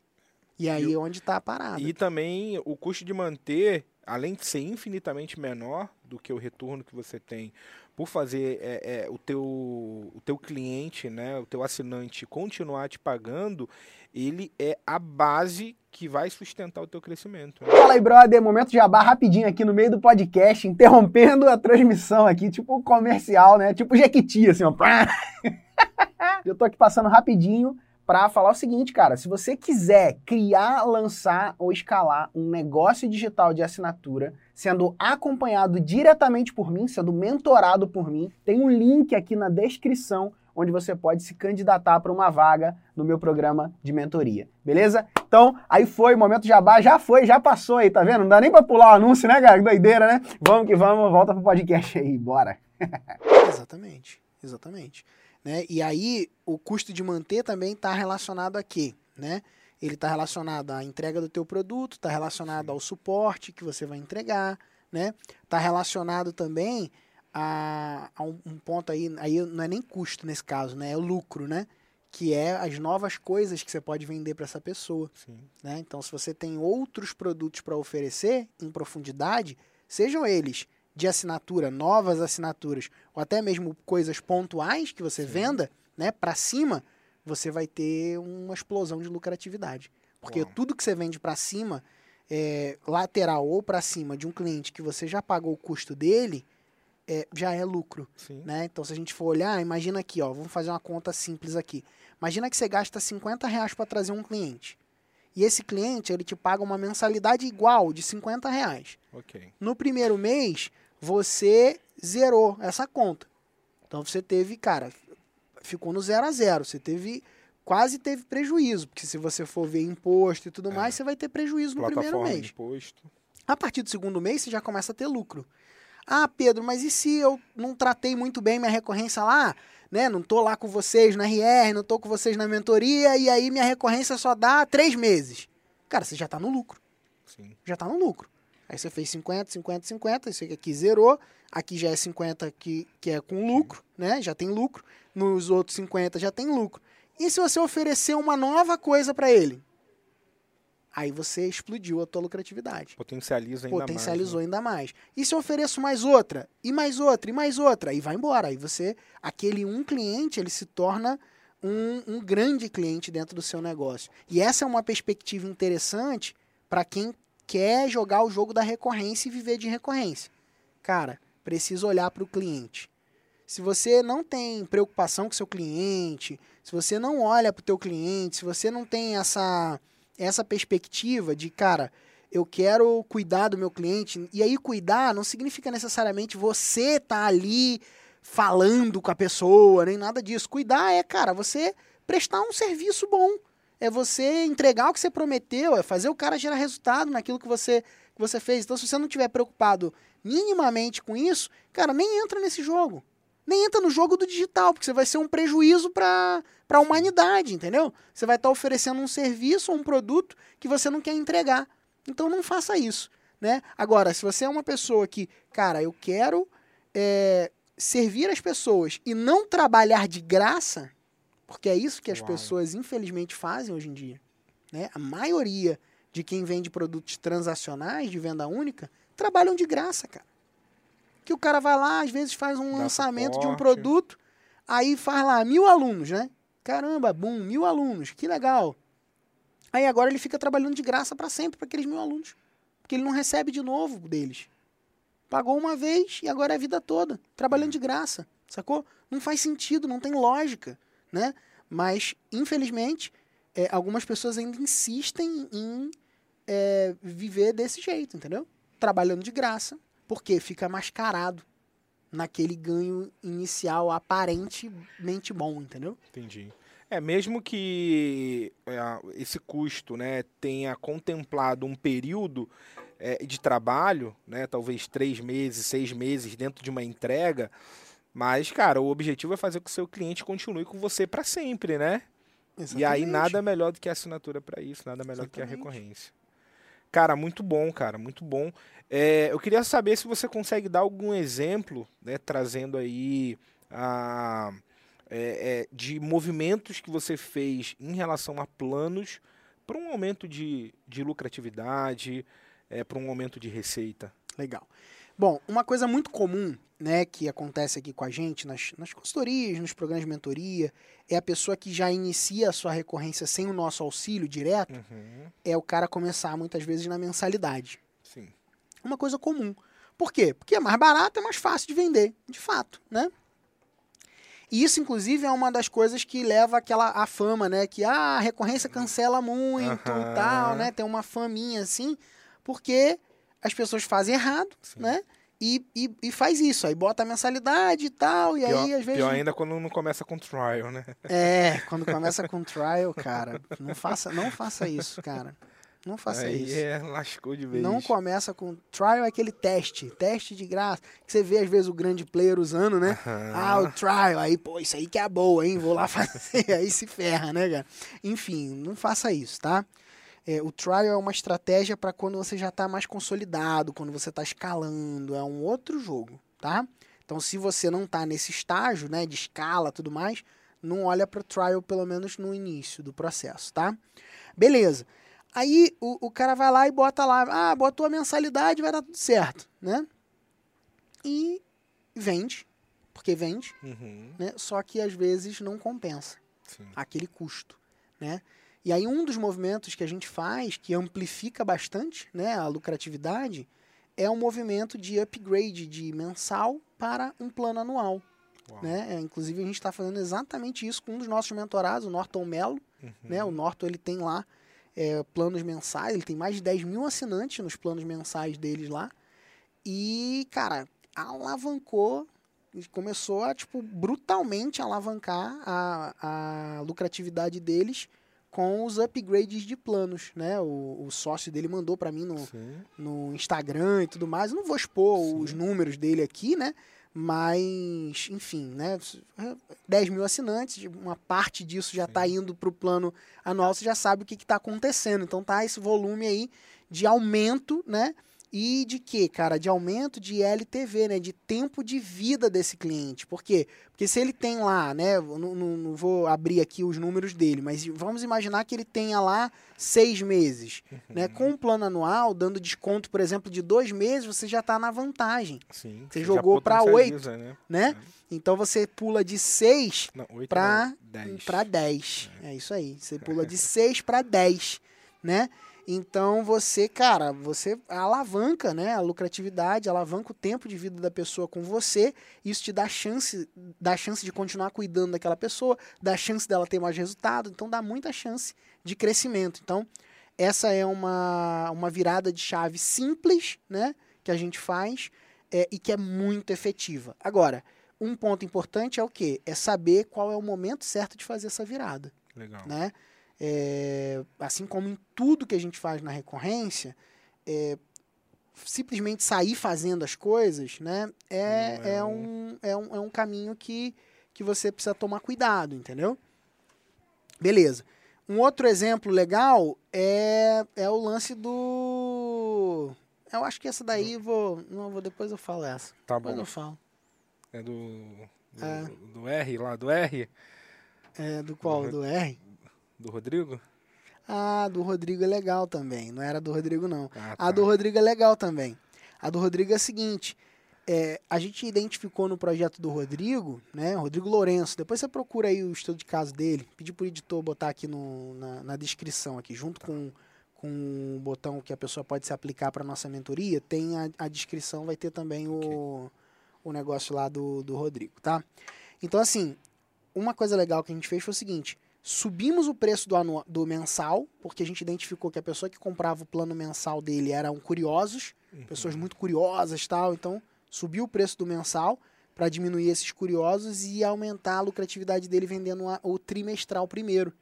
E aí é onde está a parada. E também o custo de manter, além de ser infinitamente menor do que o retorno que você tem por fazer é, é, o, teu, o teu cliente, né, o teu assinante continuar te pagando, ele é a base que vai sustentar o teu crescimento. né? Fala aí, brother. Momento jabá rapidinho aqui no meio do podcast, interrompendo a transmissão aqui, tipo comercial, né? Tipo Jequiti, assim, ó. Eu tô aqui passando rapidinho para falar o seguinte, cara. Se você quiser criar, lançar ou escalar um negócio digital de assinatura, sendo acompanhado diretamente por mim, sendo mentorado por mim, tem um link aqui na descrição onde você pode se candidatar para uma vaga no meu programa de mentoria. Beleza? Então, aí foi, momento jabá, já foi, já passou aí, tá vendo? Não dá nem pra pular o anúncio, né, cara? Que doideira, né? Vamos que vamos, volta pro podcast aí, bora. Exatamente, exatamente. Né? E aí, o custo de manter também está relacionado a quê? Né? Ele está relacionado à entrega do teu produto, está relacionado ao suporte que você vai entregar, né? Está relacionado também a, a um, um ponto aí, aí não é nem custo nesse caso, né? É o lucro, né? Que é as novas coisas que você pode vender para essa pessoa. Sim. né? Então, se você tem outros produtos para oferecer em profundidade, sejam eles de assinatura, novas assinaturas, ou até mesmo coisas pontuais que você Sim. venda, né, para cima, você vai ter uma explosão de lucratividade. Porque Uau. tudo que você vende para cima, é, lateral ou para cima de um cliente que você já pagou o custo dele, é, já é lucro Sim. né? Então, se a gente for olhar, imagina aqui, ó, vamos fazer uma conta simples aqui. Imagina que você gasta 50 reais para trazer um cliente. E esse cliente, ele te paga uma mensalidade igual, de 50 reais. Ok. No primeiro mês, você zerou essa conta. Então, você teve, cara, ficou no zero a zero. Você teve, quase teve prejuízo. Porque se você for ver imposto e tudo É. mais, você vai ter prejuízo no primeiro Plataforma mês. de imposto. A partir do segundo mês, você já começa a ter lucro. Ah, Pedro, mas e se eu não tratei muito bem minha recorrência lá? Né? Não tô lá com vocês na RR, não tô com vocês na mentoria, e aí minha recorrência só dá três meses. Cara, você já tá no lucro. Sim. Já tá no lucro. Aí você fez 50, 50, 50, isso aqui zerou. Aqui já é 50 que, que é com lucro, né? Já tem lucro. Nos outros 50 já tem lucro. E se você oferecer uma nova coisa para ele? Aí você explodiu a tua lucratividade Potencializa ainda potencializou mais. né? ainda mais. E se eu ofereço mais outra, e mais outra, e mais outra, aí vai embora. Aí você, aquele um cliente, ele se torna um, um grande cliente dentro do seu negócio. E essa é uma perspectiva interessante para quem quer jogar o jogo da recorrência e viver de recorrência. Cara, precisa olhar para o cliente. Se você não tem preocupação com seu cliente, se você não olha para o teu cliente, se você não tem essa essa perspectiva de, cara, eu quero cuidar do meu cliente. E aí, cuidar não significa necessariamente você tá ali falando com a pessoa, nem nada disso. Cuidar é, cara, você prestar um serviço bom. É você entregar o que você prometeu, é fazer o cara gerar resultado naquilo que você, que você fez. Então, se você não estiver preocupado minimamente com isso, cara, nem entra nesse jogo. Nem entra no jogo do digital, porque você vai ser um prejuízo para a humanidade, entendeu? Você vai estar oferecendo um serviço ou um produto que você não quer entregar. Então não faça isso, né? Agora, se você é uma pessoa que, cara, eu quero é, servir as pessoas e não trabalhar de graça, porque é isso que as Uau. pessoas infelizmente fazem hoje em dia, né? A maioria de quem vende produtos transacionais de venda única trabalham de graça, cara. Que o cara vai lá, às vezes faz um Dá lançamento de um suporte. produto, Aí faz lá mil alunos, né? Caramba, bum, mil alunos, que legal. Aí agora ele fica trabalhando de graça para sempre para aqueles mil alunos. Porque ele não recebe de novo deles. Pagou uma vez e agora é a vida toda, trabalhando de graça, sacou? Não faz sentido, não tem lógica, né? Mas, infelizmente, é, algumas pessoas ainda insistem em é, viver desse jeito, entendeu? Trabalhando de graça, porque fica mascarado naquele ganho inicial aparentemente bom, entendeu? Entendi. É, mesmo que é, esse custo né, tenha contemplado um período é, de trabalho, né, talvez três meses, seis meses dentro de uma entrega, mas, cara, o objetivo é fazer com que o seu cliente continue com você para sempre, né? Exatamente. E aí nada melhor do que a assinatura para isso, nada melhor do que a Exatamente. recorrência. Cara, muito bom, cara, muito bom. É, eu queria saber se você consegue dar algum exemplo, né, trazendo aí a, é, é, de movimentos que você fez em relação a planos para um aumento de, de lucratividade, é, para um aumento de receita. Legal. Bom, uma coisa muito comum, né, que acontece aqui com a gente nas, nas consultorias, nos programas de mentoria, é a pessoa que já inicia a sua recorrência sem o nosso auxílio direto, Uhum, é o cara começar muitas vezes na mensalidade. sim. Uma coisa comum. Por quê? Porque é mais barato, é mais fácil de vender, de fato, né? E isso, inclusive, é uma das coisas que leva aquela a fama, né? Que ah, a recorrência cancela muito Aham. e tal, né? Tem uma faminha assim, porque as pessoas fazem errado, Sim. né? E, e, e faz isso, aí bota a mensalidade e tal, e Pior, aí às vezes. pior ainda quando não começa com trial, né? É, quando começa com trial, cara, não faça, não faça isso, cara. Não faça aí isso. é, lascou de vez. Não começa com. Trial é aquele teste, teste de graça. Que você vê às vezes o grande player usando, né? Aham. Ah, o trial, aí, pô, isso aí que é boa, hein? Vou lá fazer, aí se ferra, né, cara? Enfim, não faça isso, tá? É, o trial é uma estratégia para quando você já está mais consolidado, quando você está escalando, é um outro jogo, tá? Então, se você não está nesse estágio, né, de escala, tudo mais, não olha para o trial pelo menos no início do processo, tá? Beleza. Aí o, o cara vai lá e bota lá, ah, botou a mensalidade, vai dar tudo certo, né? E vende, porque vende, Uhum, né? Só que às vezes não compensa sim. aquele custo, né? E aí um dos movimentos que a gente faz, que amplifica bastante, né, a lucratividade, é um movimento de upgrade de mensal para um plano anual, Uau. né? É, inclusive a gente está fazendo exatamente isso com um dos nossos mentorados, o Norton Mello, Uhum. né? O Norton ele tem lá é, planos mensais, ele tem mais de 10 mil assinantes nos planos mensais deles lá. E, cara, alavancou, começou a, tipo, brutalmente alavancar a, a lucratividade deles com os upgrades de planos, né? O, o sócio dele mandou para mim no, Sim. no Instagram e tudo mais. Eu não vou expor Sim. os números dele aqui, né? Mas, enfim, né? 10 mil assinantes, uma parte disso já está indo para o plano anual, você já sabe o que está acontecendo. Então tá esse volume aí de aumento, né? E de quê, cara? De aumento de LTV, né? De tempo de vida desse cliente. Por quê? Porque se ele tem lá, né? Não, não, não vou abrir aqui os números dele, mas vamos imaginar que ele tenha lá seis meses. Né? Com o plano anual, dando desconto, por exemplo, de dois meses, você já está na vantagem. Sim. Você jogou pra potencializa, Né? Né? Então você pula de seis Não, 8 Pra- 10. para 10. É isso aí. Você pula de 6 para 10, né? Então você, cara, você alavanca, né, a lucratividade, alavanca o tempo de vida da pessoa com você. Isso te dá chance, dá chance de continuar cuidando daquela pessoa, dá chance dela ter mais resultado, então dá muita chance de crescimento. Então, essa é uma, uma virada de chave simples, né, que a gente faz é, e que é muito efetiva. Agora, um ponto importante é o quê? É saber qual é o momento certo de fazer essa virada, Legal. né? É, assim como em tudo que a gente faz na recorrência, é, simplesmente sair fazendo as coisas, né? É, é é, um- é, um, é um caminho que, que você precisa tomar cuidado, entendeu? Beleza. Um outro exemplo legal é, é o lance do. Eu acho que essa daí vou. Não, vou depois eu falo essa. Tá Depois bom. eu falo. É do, do, É. do R lá, do R, É, do qual? Do R? Do Rodrigo? Ah, do Rodrigo é legal também. Não era do Rodrigo, não. Ah, A do Rodrigo é legal também. A do Rodrigo é a seguinte: é, a gente identificou no projeto do Rodrigo, né? Rodrigo Lourenço. Depois você procura aí o estudo de caso dele. Pedi pro editor botar aqui no, na, na descrição aqui, junto com, com o botão que a pessoa pode se aplicar para nossa mentoria. Tem a, a descrição, vai ter também o, o negócio lá do, do Rodrigo, tá? Então, assim, uma coisa legal que a gente fez foi o seguinte: subimos o preço do, anua- do mensal, porque a gente identificou que a pessoa que comprava o plano mensal dele eram curiosos, pessoas muito curiosas tal. Então, subiu o preço do mensal para diminuir esses curiosos e aumentar a lucratividade dele vendendo a- o trimestral primeiro.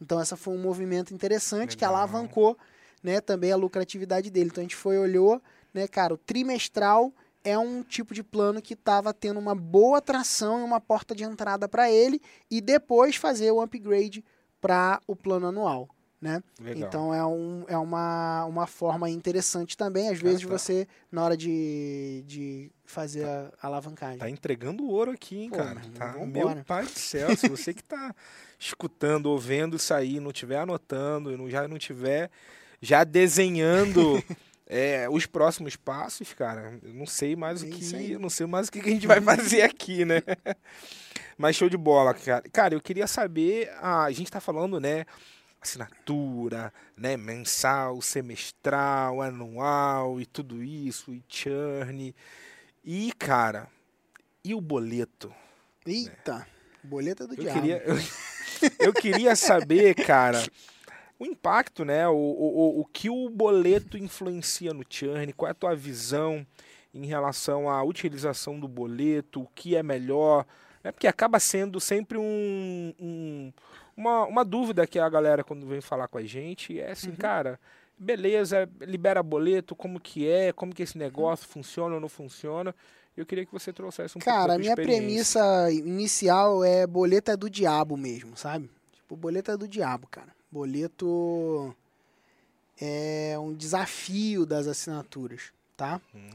Então, essa foi um movimento interessante que Legal. alavancou né, também a lucratividade dele. Então, a gente foi olhou, né, cara, o trimestral é um tipo de plano que estava tendo uma boa atração e uma porta de entrada para ele e depois fazer o upgrade para o plano anual, né? Legal. Então é, um, é uma, uma forma interessante também, às vezes tá. você, na hora de, de fazer a alavancagem. Tá entregando ouro aqui, hein, Pô, cara? Tá, meu pai do céu, se você que tá escutando, ouvindo isso aí, não tiver anotando, não, já não tiver já desenhando é, os próximos passos, cara, eu não sei mais o É que, aí. eu não sei mais o que a gente vai fazer aqui, né? Mas show de bola, cara. Cara, eu queria saber, a gente tá falando, né, assinatura, né, mensal, semestral, anual e tudo isso, e churn. E, cara, e o boleto? Eita, boleta do Eu diabo. queria, eu, eu queria saber, cara, o impacto, né? O, o, o- que o boleto influencia no churn, qual é a tua visão em relação à utilização do boleto, o que é melhor, né? Porque acaba sendo sempre um, um- uma, uma dúvida que a galera quando vem falar com a gente é Uhum. assim, cara, beleza, libera boleto, como que é, como que esse negócio funciona ou não funciona. Eu queria que você trouxesse um pouco Cara, a minha premissa inicial é boleto é do diabo mesmo, sabe? Tipo, boleto é do diabo, cara. Boleto é um desafio das assinaturas, tá? Hum.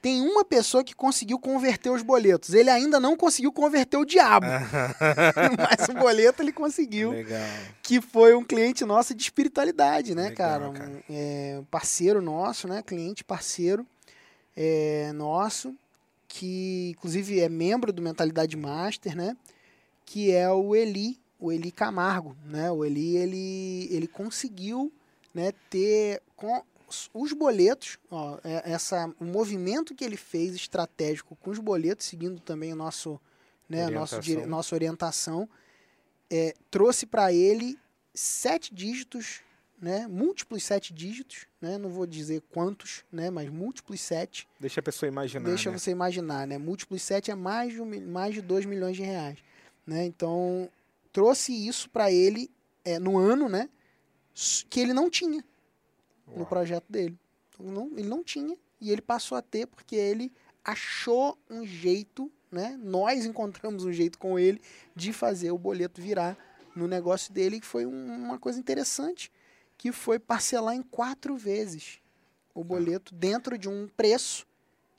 Tem uma pessoa que conseguiu converter os boletos. Ele ainda não conseguiu converter o diabo. mas o boleto ele conseguiu. Legal. Que foi um cliente nosso de espiritualidade, né, Legal, cara? Um, cara. é, um parceiro nosso, né? Cliente parceiro é, nosso, que inclusive é membro do Mentalidade Master, né? Que é o Eli, o Eli Camargo, né? O Eli, ele, ele conseguiu né, ter com os boletos, ó, é- essa, o movimento que ele fez estratégico com os boletos, seguindo também o nosso, né, nosso, dire- Orientação. nossa orientação, é, trouxe para ele sete dígitos, né, múltiplos sete dígitos, né, não vou dizer quantos, né, mas múltiplos sete, Deixa a pessoa imaginar. Deixa né? você imaginar, né? Múltiplos 7 é mais de, um mais de 2 milhões de reais. Né? Então, trouxe isso para ele é, no ano, né? Que ele não tinha no Uau. projeto dele. Não- ele não tinha e ele passou a ter porque ele achou um jeito, né? Nós encontramos um jeito com ele de fazer o boleto virar no negócio dele, que foi um- uma coisa interessante, que foi parcelar em quatro vezes o boleto dentro de um preço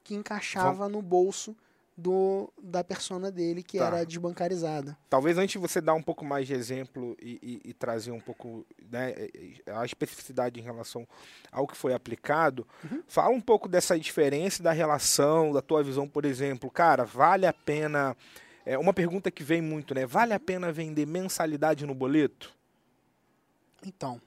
que encaixava no bolso do, da persona dele, que Tá. era desbancarizada. Talvez antes de você dar um pouco mais de exemplo e, e- e trazer um pouco né, a especificidade em relação ao que foi aplicado, Uhum. fala um pouco dessa diferença da relação, da tua visão, por exemplo. Cara, vale a pena. É uma pergunta que vem muito, né? Vale a pena vender mensalidade no boleto? Então,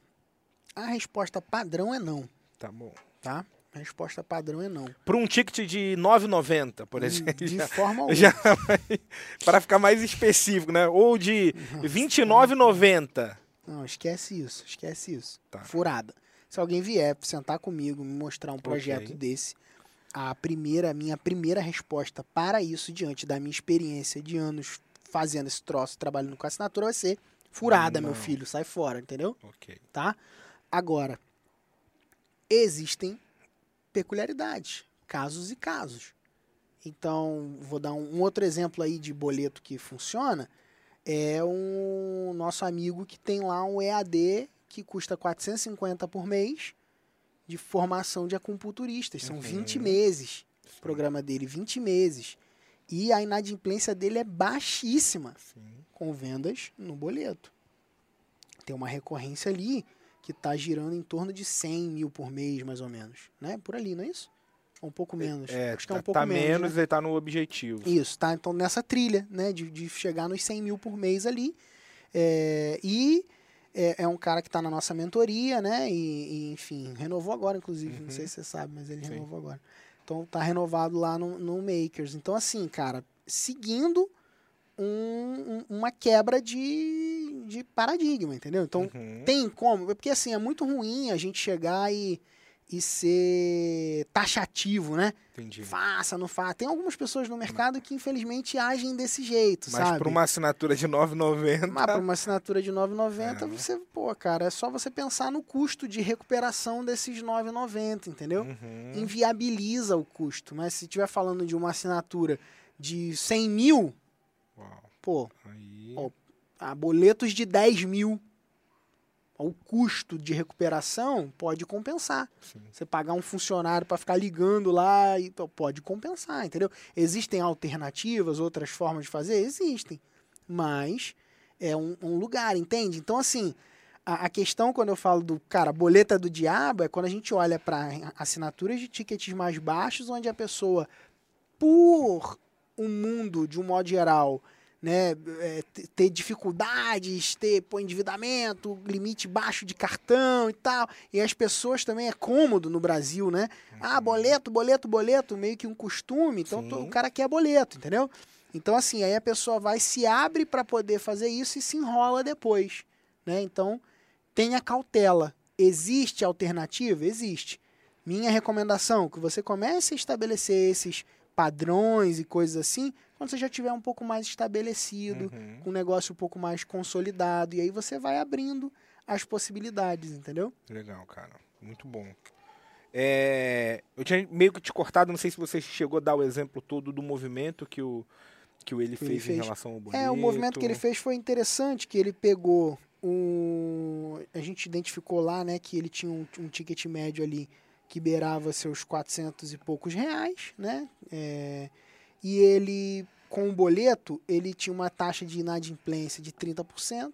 a resposta padrão é não, Tá bom. tá? A resposta padrão é não. Por um ticket de 9,90, por exemplo. De já- forma alguma. já para ficar mais específico, né? Ou de 29,90. Não, esquece isso, esquece isso. Tá. Furada. Se alguém vier sentar comigo, me mostrar um projeto Ok. desse, a primeira, minha primeira resposta para isso, diante da minha experiência de anos fazendo esse troço, trabalhando com assinatura, vai ser furada, meu Não. filho, sai fora, entendeu? Ok. Tá? Agora, existem peculiaridades, casos e casos. Então, vou dar um, um outro exemplo aí de boleto que funciona. É um nosso amigo que tem lá um EAD que custa 450 por mês de formação de acupunturistas. São Uhum. 20 meses. O programa dele, 20 meses. E a inadimplência dele é baixíssima Sim. com vendas no boleto. Tem uma recorrência ali que está girando em torno de 100 mil por mês, mais ou menos. Né? Por ali, não é isso? Um pouco menos. É, Acho que é tá, um pouco tá menos. menos né? e tá no objetivo. Isso, tá? Então nessa trilha, né? De, de chegar nos 100 mil por mês ali. É, e é, é um cara que tá na nossa mentoria, né? E, e, enfim, renovou agora, inclusive. Não sei se você sabe, mas ele Sim. renovou agora. Então tá renovado lá no, no Makers. Então, assim, cara, seguindo um- um- uma quebra de, de paradigma, entendeu? Então, Uhum. tem como. Porque assim, é muito ruim a gente chegar e, e ser taxativo, né? Entendi. Faça, não faça. Tem algumas pessoas no mercado que infelizmente agem desse jeito, Mas sabe? por uma assinatura de 9,90. Mas por uma assinatura de 9,90, É. você, pô, cara, é só você pensar no custo de recuperação desses 9,90, entendeu? Uhum. Inviabiliza o custo. Mas se estiver falando de uma assinatura de 100 mil, Uau. pô, Aí. Ó, boletos de 10 mil, o custo de recuperação pode compensar. Sim. Você pagar um funcionário para ficar ligando lá, e, pode compensar, entendeu? Existem alternativas, outras formas de fazer? Existem. Mas é um, um lugar, entende? Então, assim, a, a questão quando eu falo do, cara, boleta do diabo é quando a gente olha para assinaturas de tickets mais baixos, onde a pessoa, por um mundo, de um modo geral, né, é, ter dificuldades, ter pô, endividamento, limite baixo de cartão e tal. E as pessoas também é cômodo no Brasil, né? Ah, boleto, boleto, boleto, meio que um costume. Então to- o cara quer boleto, entendeu? Então assim, aí a pessoa vai se abre para poder fazer isso e se enrola depois, né? Então tenha cautela. Existe alternativa? Existe. Minha recomendação é que você comece a estabelecer esses padrões e coisas assim quando você já tiver um pouco mais estabelecido, Uhum. com um negócio um pouco mais consolidado. E aí você vai abrindo as possibilidades, entendeu? Legal, cara. Muito bom. É, eu tinha meio que te cortado, não sei se você chegou a dar o exemplo todo do movimento que o, que o ele Que ele fez, em fez. relação ao boleto. É, o movimento que ele fez foi interessante, que ele pegou um... A gente identificou lá, né, que ele tinha um, um ticket médio ali que beirava seus 400 e poucos reais, né? É, e ele, com o boleto, ele tinha uma taxa de inadimplência de 30%.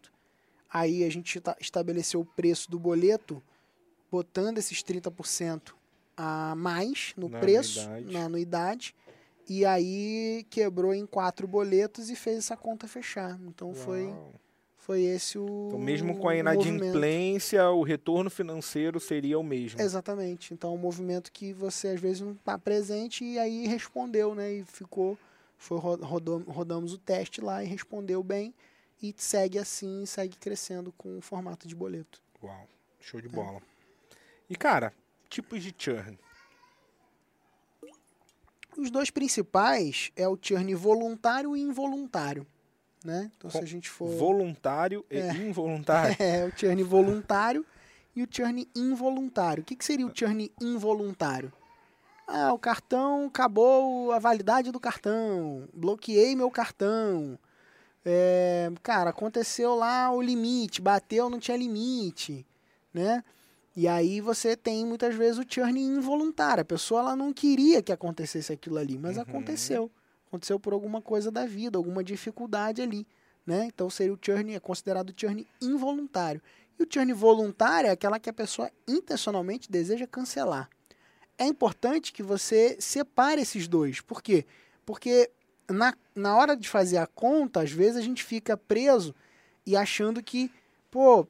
Aí a gente ta- estabeleceu o preço do boleto botando esses 30% a mais no Na preço, anuidade. na anuidade. E aí quebrou em quatro boletos e fez essa conta fechar. Então Uau. foi esse o. Então, mesmo com a o inadimplência, o retorno financeiro seria o mesmo. Exatamente. Então, é um movimento que você às vezes não está presente e aí respondeu, né? E ficou, foi ro- rodou, rodamos o teste lá e respondeu bem e segue assim, segue crescendo com o formato de boleto. Uau, show É. de bola. E, cara, tipos de churn. Os dois principais é o churn voluntário e involuntário, né? Então, se Com- a gente for Voluntário e É. involuntário. É, o churn voluntário e o churn involuntário. O que, que seria o churn involuntário? Ah, o cartão acabou a validade do cartão, bloqueei meu cartão. É, cara, aconteceu lá o limite, bateu, não tinha limite, né? E aí você tem muitas vezes o churn involuntário. A pessoa ela não queria que acontecesse aquilo ali, mas Uhum. aconteceu. Aconteceu por alguma coisa da vida, alguma dificuldade ali né? Então seria o churn, é considerado churn involuntário. E o churn voluntário é aquela que a pessoa intencionalmente deseja cancelar. É importante que você separe esses dois. Por quê? Porque na, na hora de fazer a conta, às vezes a gente fica preso e achando que, pô,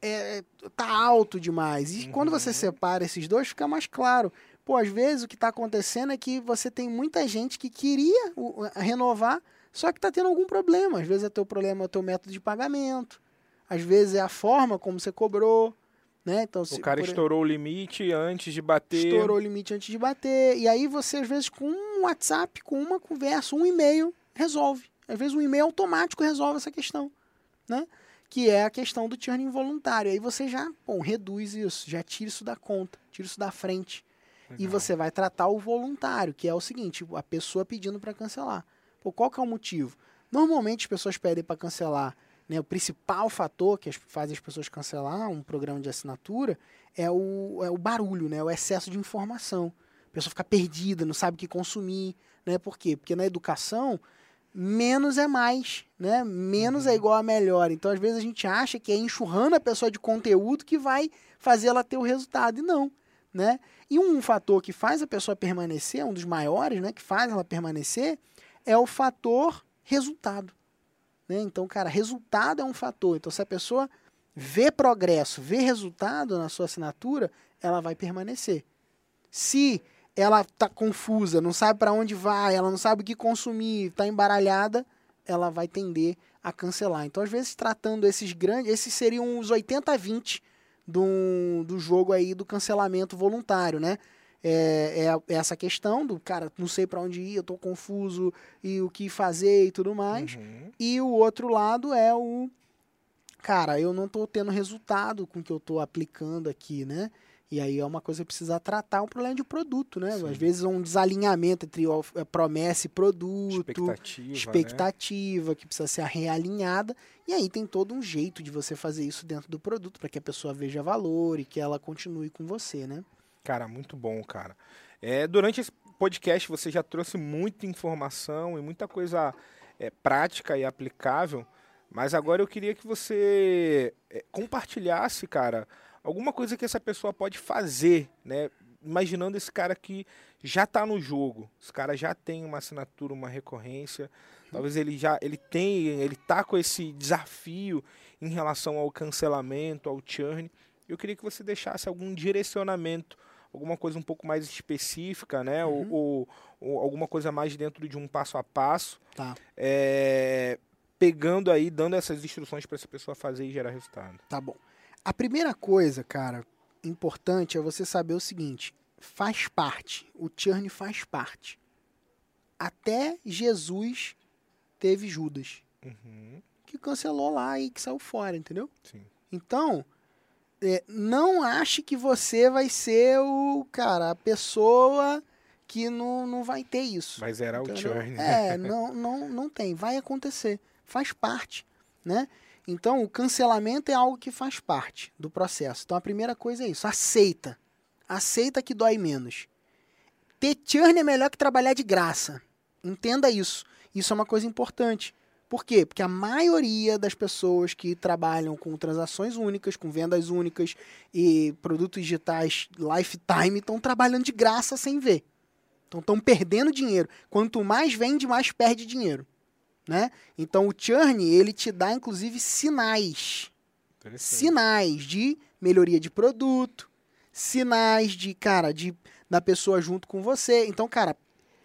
é, tá alto demais. E quando você Uhum. separa esses dois, fica mais claro. Pô, às vezes o que está acontecendo é que você tem muita gente que queria renovar, só que está tendo algum problema. Às vezes é teu problema, é o teu método de pagamento. Às vezes é a forma como você cobrou, né? Então, O cara estourou o limite antes de bater. estourou o limite antes de bater. E aí você, às vezes, com um WhatsApp, com uma conversa, um e-mail, resolve. Às vezes um e-mail automático resolve essa questão, né? Que é a questão do churn involuntário. Aí você já, bom, reduz isso, já tira isso da conta, tira isso da frente. E você vai tratar o voluntário, que é o seguinte, a pessoa pedindo para cancelar. Pô, qual que é o motivo? Normalmente as pessoas pedem para cancelar, né, o principal fator que as- faz as pessoas cancelar um programa de assinatura é o, é o barulho, né, o excesso de informação. A pessoa fica perdida, não sabe o que consumir, né? Por quê? Porque na educação menos é mais, né? Menos é igual a melhor. Então, às vezes a gente acha que é enxurrando a pessoa de conteúdo que vai fazer ela ter o resultado e não, né? E um fator que faz a pessoa permanecer, um dos maiores, né, que faz ela permanecer, é o fator resultado. Né? Então, cara, resultado é um fator. Então, se a pessoa vê progresso, vê resultado na sua assinatura, ela vai permanecer. Se ela tá confusa, não sabe para onde vai, ela não sabe o que consumir, está embaralhada, ela vai tender a cancelar. Então, às vezes, tratando esses grandes, esses seriam os 80-20 do, do jogo aí do cancelamento voluntário, né? É, é, essa questão do cara, não sei para onde ir, eu tô confuso e o que fazer e tudo mais. Uhum. E o outro lado é o cara, eu não tô tendo resultado com o que eu tô aplicando aqui, né? E aí é uma coisa que precisa tratar um problema de produto, né? Sim. Às vezes um desalinhamento entre eh, promessa e produto, Expectativa. né? expectativa que precisa ser realinhada. E aí tem todo um jeito de você fazer isso dentro do produto para que a pessoa veja valor e que ela continue com você, né? Cara, muito bom, cara. É, durante esse podcast você já trouxe muita informação e muita coisa é, prática e aplicável, mas agora eu queria que você é, compartilhasse, cara, alguma coisa que essa pessoa pode fazer, né? Imaginando esse cara que já tá no jogo, esse cara já tem uma assinatura, uma recorrência, talvez ele já ele tem, ele tá com esse desafio em relação ao cancelamento, ao churn. Eu queria que você deixasse algum direcionamento alguma coisa um pouco mais específica, né? Ou- Uhum. Ou, ou alguma coisa mais dentro de um passo a passo, Tá, é, pegando aí, dando essas instruções para essa pessoa fazer e gerar resultado. tá bom. A primeira coisa, cara, importante é você saber o seguinte: faz parte, o churn faz parte. Até Jesus teve Judas, Uhum, que cancelou lá e que saiu fora, entendeu? sim. Então, é, não ache que você vai ser o, cara, a pessoa que não, não vai ter isso. Mas era o churn. né? É, não, não, não tem. Vai acontecer. Faz parte, né? Então, o cancelamento é algo que faz parte do processo. Então, a primeira coisa é isso. Aceita. Aceita que dói menos. Ter churn é melhor que trabalhar de graça. Entenda isso. Isso é uma coisa importante. Por quê? Porque a maioria das pessoas que trabalham com transações únicas, com vendas únicas e produtos digitais lifetime estão trabalhando de graça sem ver. Então estão perdendo dinheiro. Quanto mais vende, mais perde dinheiro. Né? Então o churn, ele te dá inclusive sinais. Sinais de melhoria de produto, sinais de, cara, de da pessoa junto com você. Então, cara,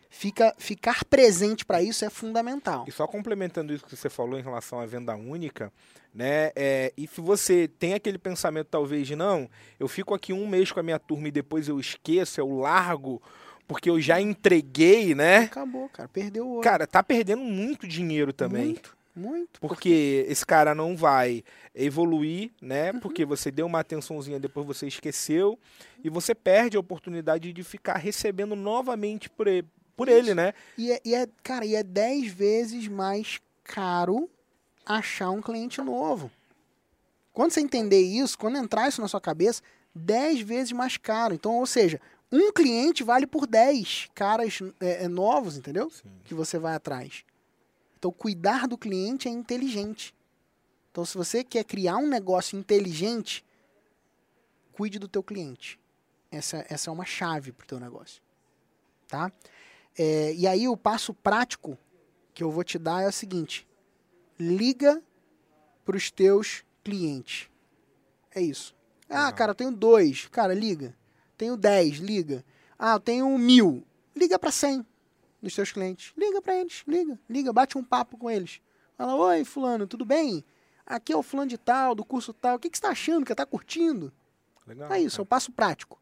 fica ficar presente para isso é fundamental. E só complementando isso que você falou em relação à venda única, né? É, e se você tem aquele pensamento, talvez, de não, eu fico aqui um mês com a minha turma e depois eu esqueço, eu largo, porque eu já entreguei, né? Acabou, cara. Perdeu o ouro. Cara, tá perdendo muito dinheiro também. Muito, muito. Porque esse cara não vai evoluir, né? Uhum. Porque você deu uma atençãozinha, depois você esqueceu. E você perde a oportunidade de ficar recebendo novamente por ele, por ele né? E é, e é- cara, e é 10 vezes mais caro achar um cliente novo. Quando você entender isso, quando entrar isso na sua cabeça, 10 vezes mais caro. Então, ou seja, um cliente vale por 10 caras é, é, novos, entendeu? Que você vai atrás. Então, cuidar do cliente é inteligente. Então, se você quer criar um negócio inteligente, cuide do teu cliente. Essa, essa é uma chave para o teu negócio. Tá? É, e aí o passo prático que eu vou te dar é o seguinte: liga para os teus clientes. É isso. Ah, cara, eu tenho dois. Cara, liga. Tenho dez, liga. Ah, eu tenho mil. Liga para cem dos teus clientes. Liga para eles, liga, liga, bate um papo com eles. Fala, oi, fulano, tudo bem? Aqui é o fulano de tal, do curso tal. O que, que você tá achando? Que tá curtindo? Legal. É isso, é cara. o passo prático.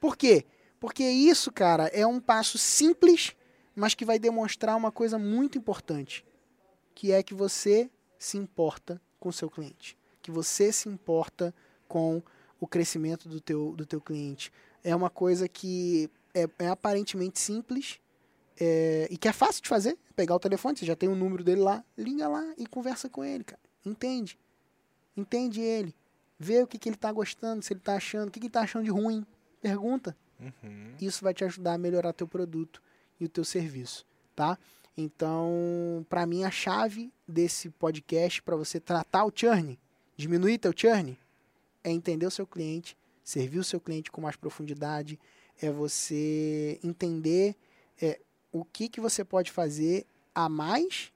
Por quê? Porque isso, cara, é um passo simples, mas que vai demonstrar uma coisa muito importante, que é que você se importa com o seu cliente, que você se importa com o crescimento do teu, do teu cliente. É uma coisa que é, é aparentemente simples é, e que é fácil de fazer. Pegar o telefone, você já tem o número dele lá, liga lá e conversa com ele, cara. Entende. Entende ele. Vê o que, que ele tá gostando, se ele tá achando, o que, que ele tá achando de ruim. Pergunta. Uhum. Isso vai te ajudar a melhorar teu produto e o teu serviço, tá? Então, para mim a chave desse podcast para você tratar o churn, diminuir teu churn, é entender o seu cliente, servir o seu cliente com mais profundidade, é você entender é, o que, que você pode fazer a mais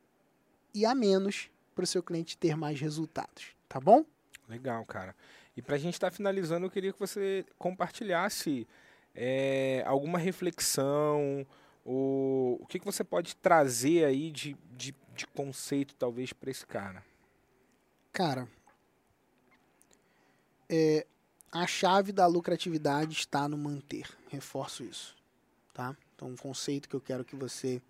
e a menos para o seu cliente ter mais resultados, tá bom? Legal, cara. E para a gente estar tá finalizando, eu queria que você compartilhasse é, alguma reflexão, ou o que, que você pode trazer aí de, de, de conceito, talvez, para esse cara? Cara, é, a chave da lucratividade está no manter. Reforço isso, tá? Então, um conceito que eu quero que você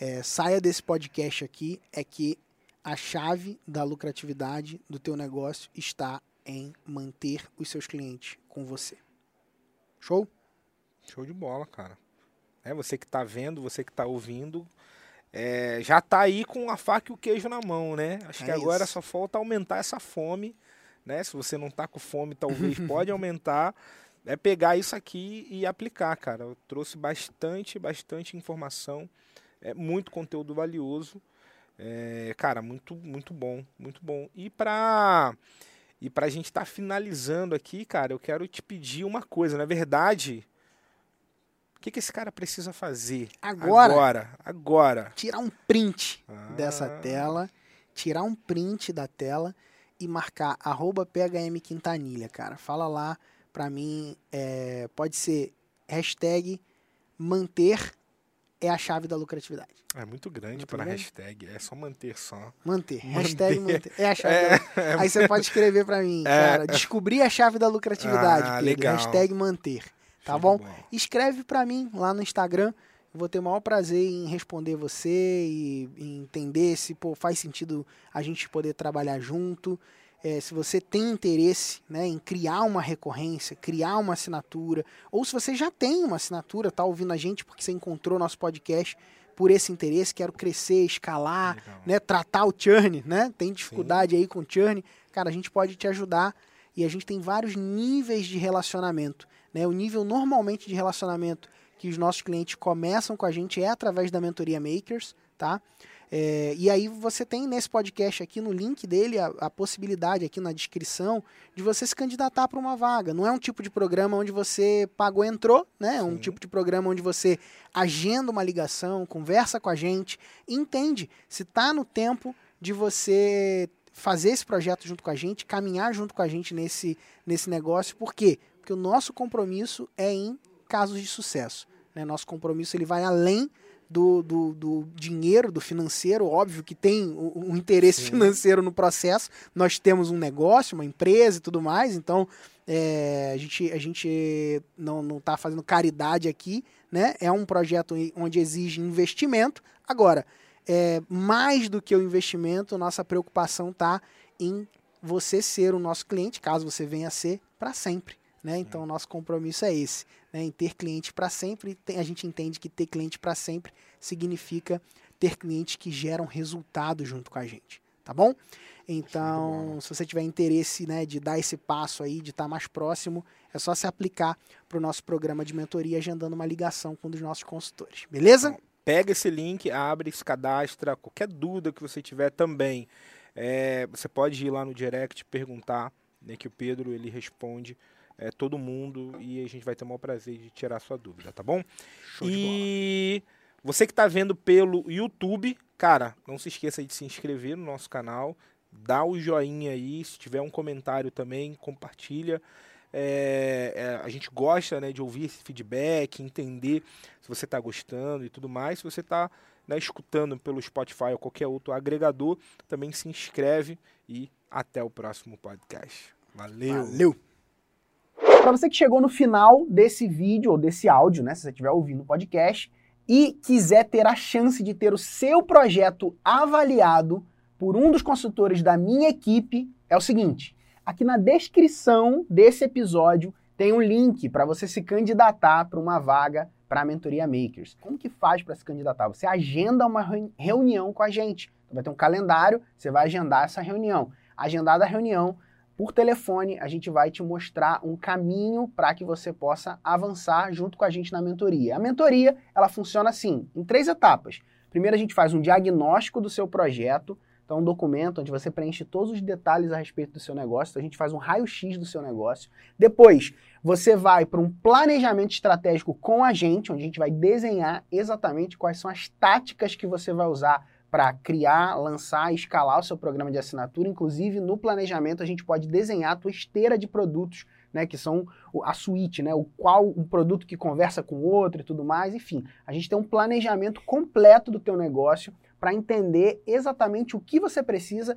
é, saia desse podcast aqui é que a chave da lucratividade do teu negócio está em manter os seus clientes com você. Show? Show de bola, cara. É você que está vendo, você que está ouvindo, é, já está aí com a faca e o queijo na mão, né? Acho é que agora isso. só falta aumentar essa fome, né? Se você não está com fome, talvez pode aumentar. É pegar isso aqui e aplicar, cara. Eu trouxe bastante, bastante informação, é muito conteúdo valioso. É, cara, muito, muito bom, muito bom. E para e pra gente estar tá finalizando aqui, cara, eu quero te pedir uma coisa. Na verdade, o que, que esse cara precisa fazer? Agora. Agora. Agora. Tirar um print ah. dessa tela, tirar um print da tela e marcar arroba PHM Quintanilha, cara. Fala lá pra mim, é, pode ser hashtag manter é a chave da lucratividade. É muito grande para hashtag, é só manter só. Manter, manter. hashtag manter. É a chave. É, da... é... Aí você pode escrever para mim, é... cara, descobrir a chave da lucratividade, ah, Pedro. Legal. Hashtag manter, tá Show bom? Escreve para mim lá no Instagram, vou ter o maior prazer em responder você e, e entender se pô, faz sentido a gente poder trabalhar junto é, se você tem interesse né, em criar uma recorrência, criar uma assinatura, ou se você já tem uma assinatura, está ouvindo a gente porque você encontrou nosso podcast por esse interesse, quero crescer, escalar, né, tratar o churn, né? Tem dificuldade Sim. aí com o churn, cara, a gente pode te ajudar e a gente tem vários níveis de relacionamento, né? O nível normalmente de relacionamento que os nossos clientes começam com a gente é através da mentoria Makers, tá? É, e aí você tem nesse podcast aqui no link dele a, a, possibilidade aqui na descrição de você se candidatar para uma vaga. Não é um tipo de programa onde você pagou entrou, né? É um tipo de programa onde você agenda uma ligação, conversa com a gente, entende se está no tempo de você fazer esse projeto junto com a gente, caminhar junto com a gente nesse, nesse negócio. Por quê? Porque o nosso compromisso é em casos de sucesso. Né? Nosso compromisso ele vai além do, do, do, dinheiro, do financeiro, óbvio que tem um, um interesse Sim. financeiro no processo. Nós temos um negócio, uma empresa e tudo mais, então é, a gente, a gente não está fazendo caridade aqui, né? É um projeto onde exige investimento. Agora, é, mais do que o investimento, nossa preocupação está em você ser o nosso cliente, caso você venha a ser, para sempre. Né? Então, o nosso compromisso é esse, né? em ter cliente para sempre. A gente entende que ter cliente para sempre significa ter clientes que geram resultado junto com a gente, tá bom? Então, se você tiver interesse né, de dar esse passo aí, de estar tá mais próximo, é só se aplicar para o nosso programa de mentoria, agendando uma ligação com um dos nossos consultores, beleza? Pega esse link, abre, se cadastra, qualquer dúvida que você tiver também, é, você pode ir lá no direct perguntar, né, que o Pedro ele responde é, todo mundo e a gente vai ter o maior prazer de tirar sua dúvida, tá bom? Show e você que está vendo pelo YouTube, cara, não se esqueça de se inscrever no nosso canal, dá o joinha aí, se tiver um comentário também, compartilha. É, é, a gente gosta né, de ouvir esse feedback, entender se você está gostando e tudo mais. Se você está né, escutando pelo Spotify ou qualquer outro agregador, também se inscreve e até o próximo podcast. Valeu! Valeu! Para você que chegou no final desse vídeo ou desse áudio, né, se você estiver ouvindo o podcast e quiser ter a chance de ter o seu projeto avaliado por um dos consultores da minha equipe, é o seguinte: aqui na descrição desse episódio tem um link para você se candidatar para uma vaga para a mentoria Makers. Como que faz para se candidatar? Você agenda uma reunião com a gente. Vai ter um calendário, você vai agendar essa reunião. Agendada a reunião, por telefone, a gente vai te mostrar um caminho para que você possa avançar junto com a gente na mentoria. A mentoria, ela funciona assim, em três etapas. Primeiro a gente faz um diagnóstico do seu projeto, Então, um documento onde você preenche todos os detalhes a respeito do seu negócio. Então, a gente faz um raio-x do seu negócio. Depois, você vai para um planejamento estratégico com a gente, onde a gente vai desenhar exatamente quais são as táticas que você vai usar para criar, lançar escalar o seu programa de assinatura. Inclusive, no planejamento, a gente pode desenhar a tua esteira de produtos, né, que são a suíte, né, o qual um produto que conversa com o outro e tudo mais. Enfim, a gente tem um planejamento completo do teu negócio para entender exatamente o que você precisa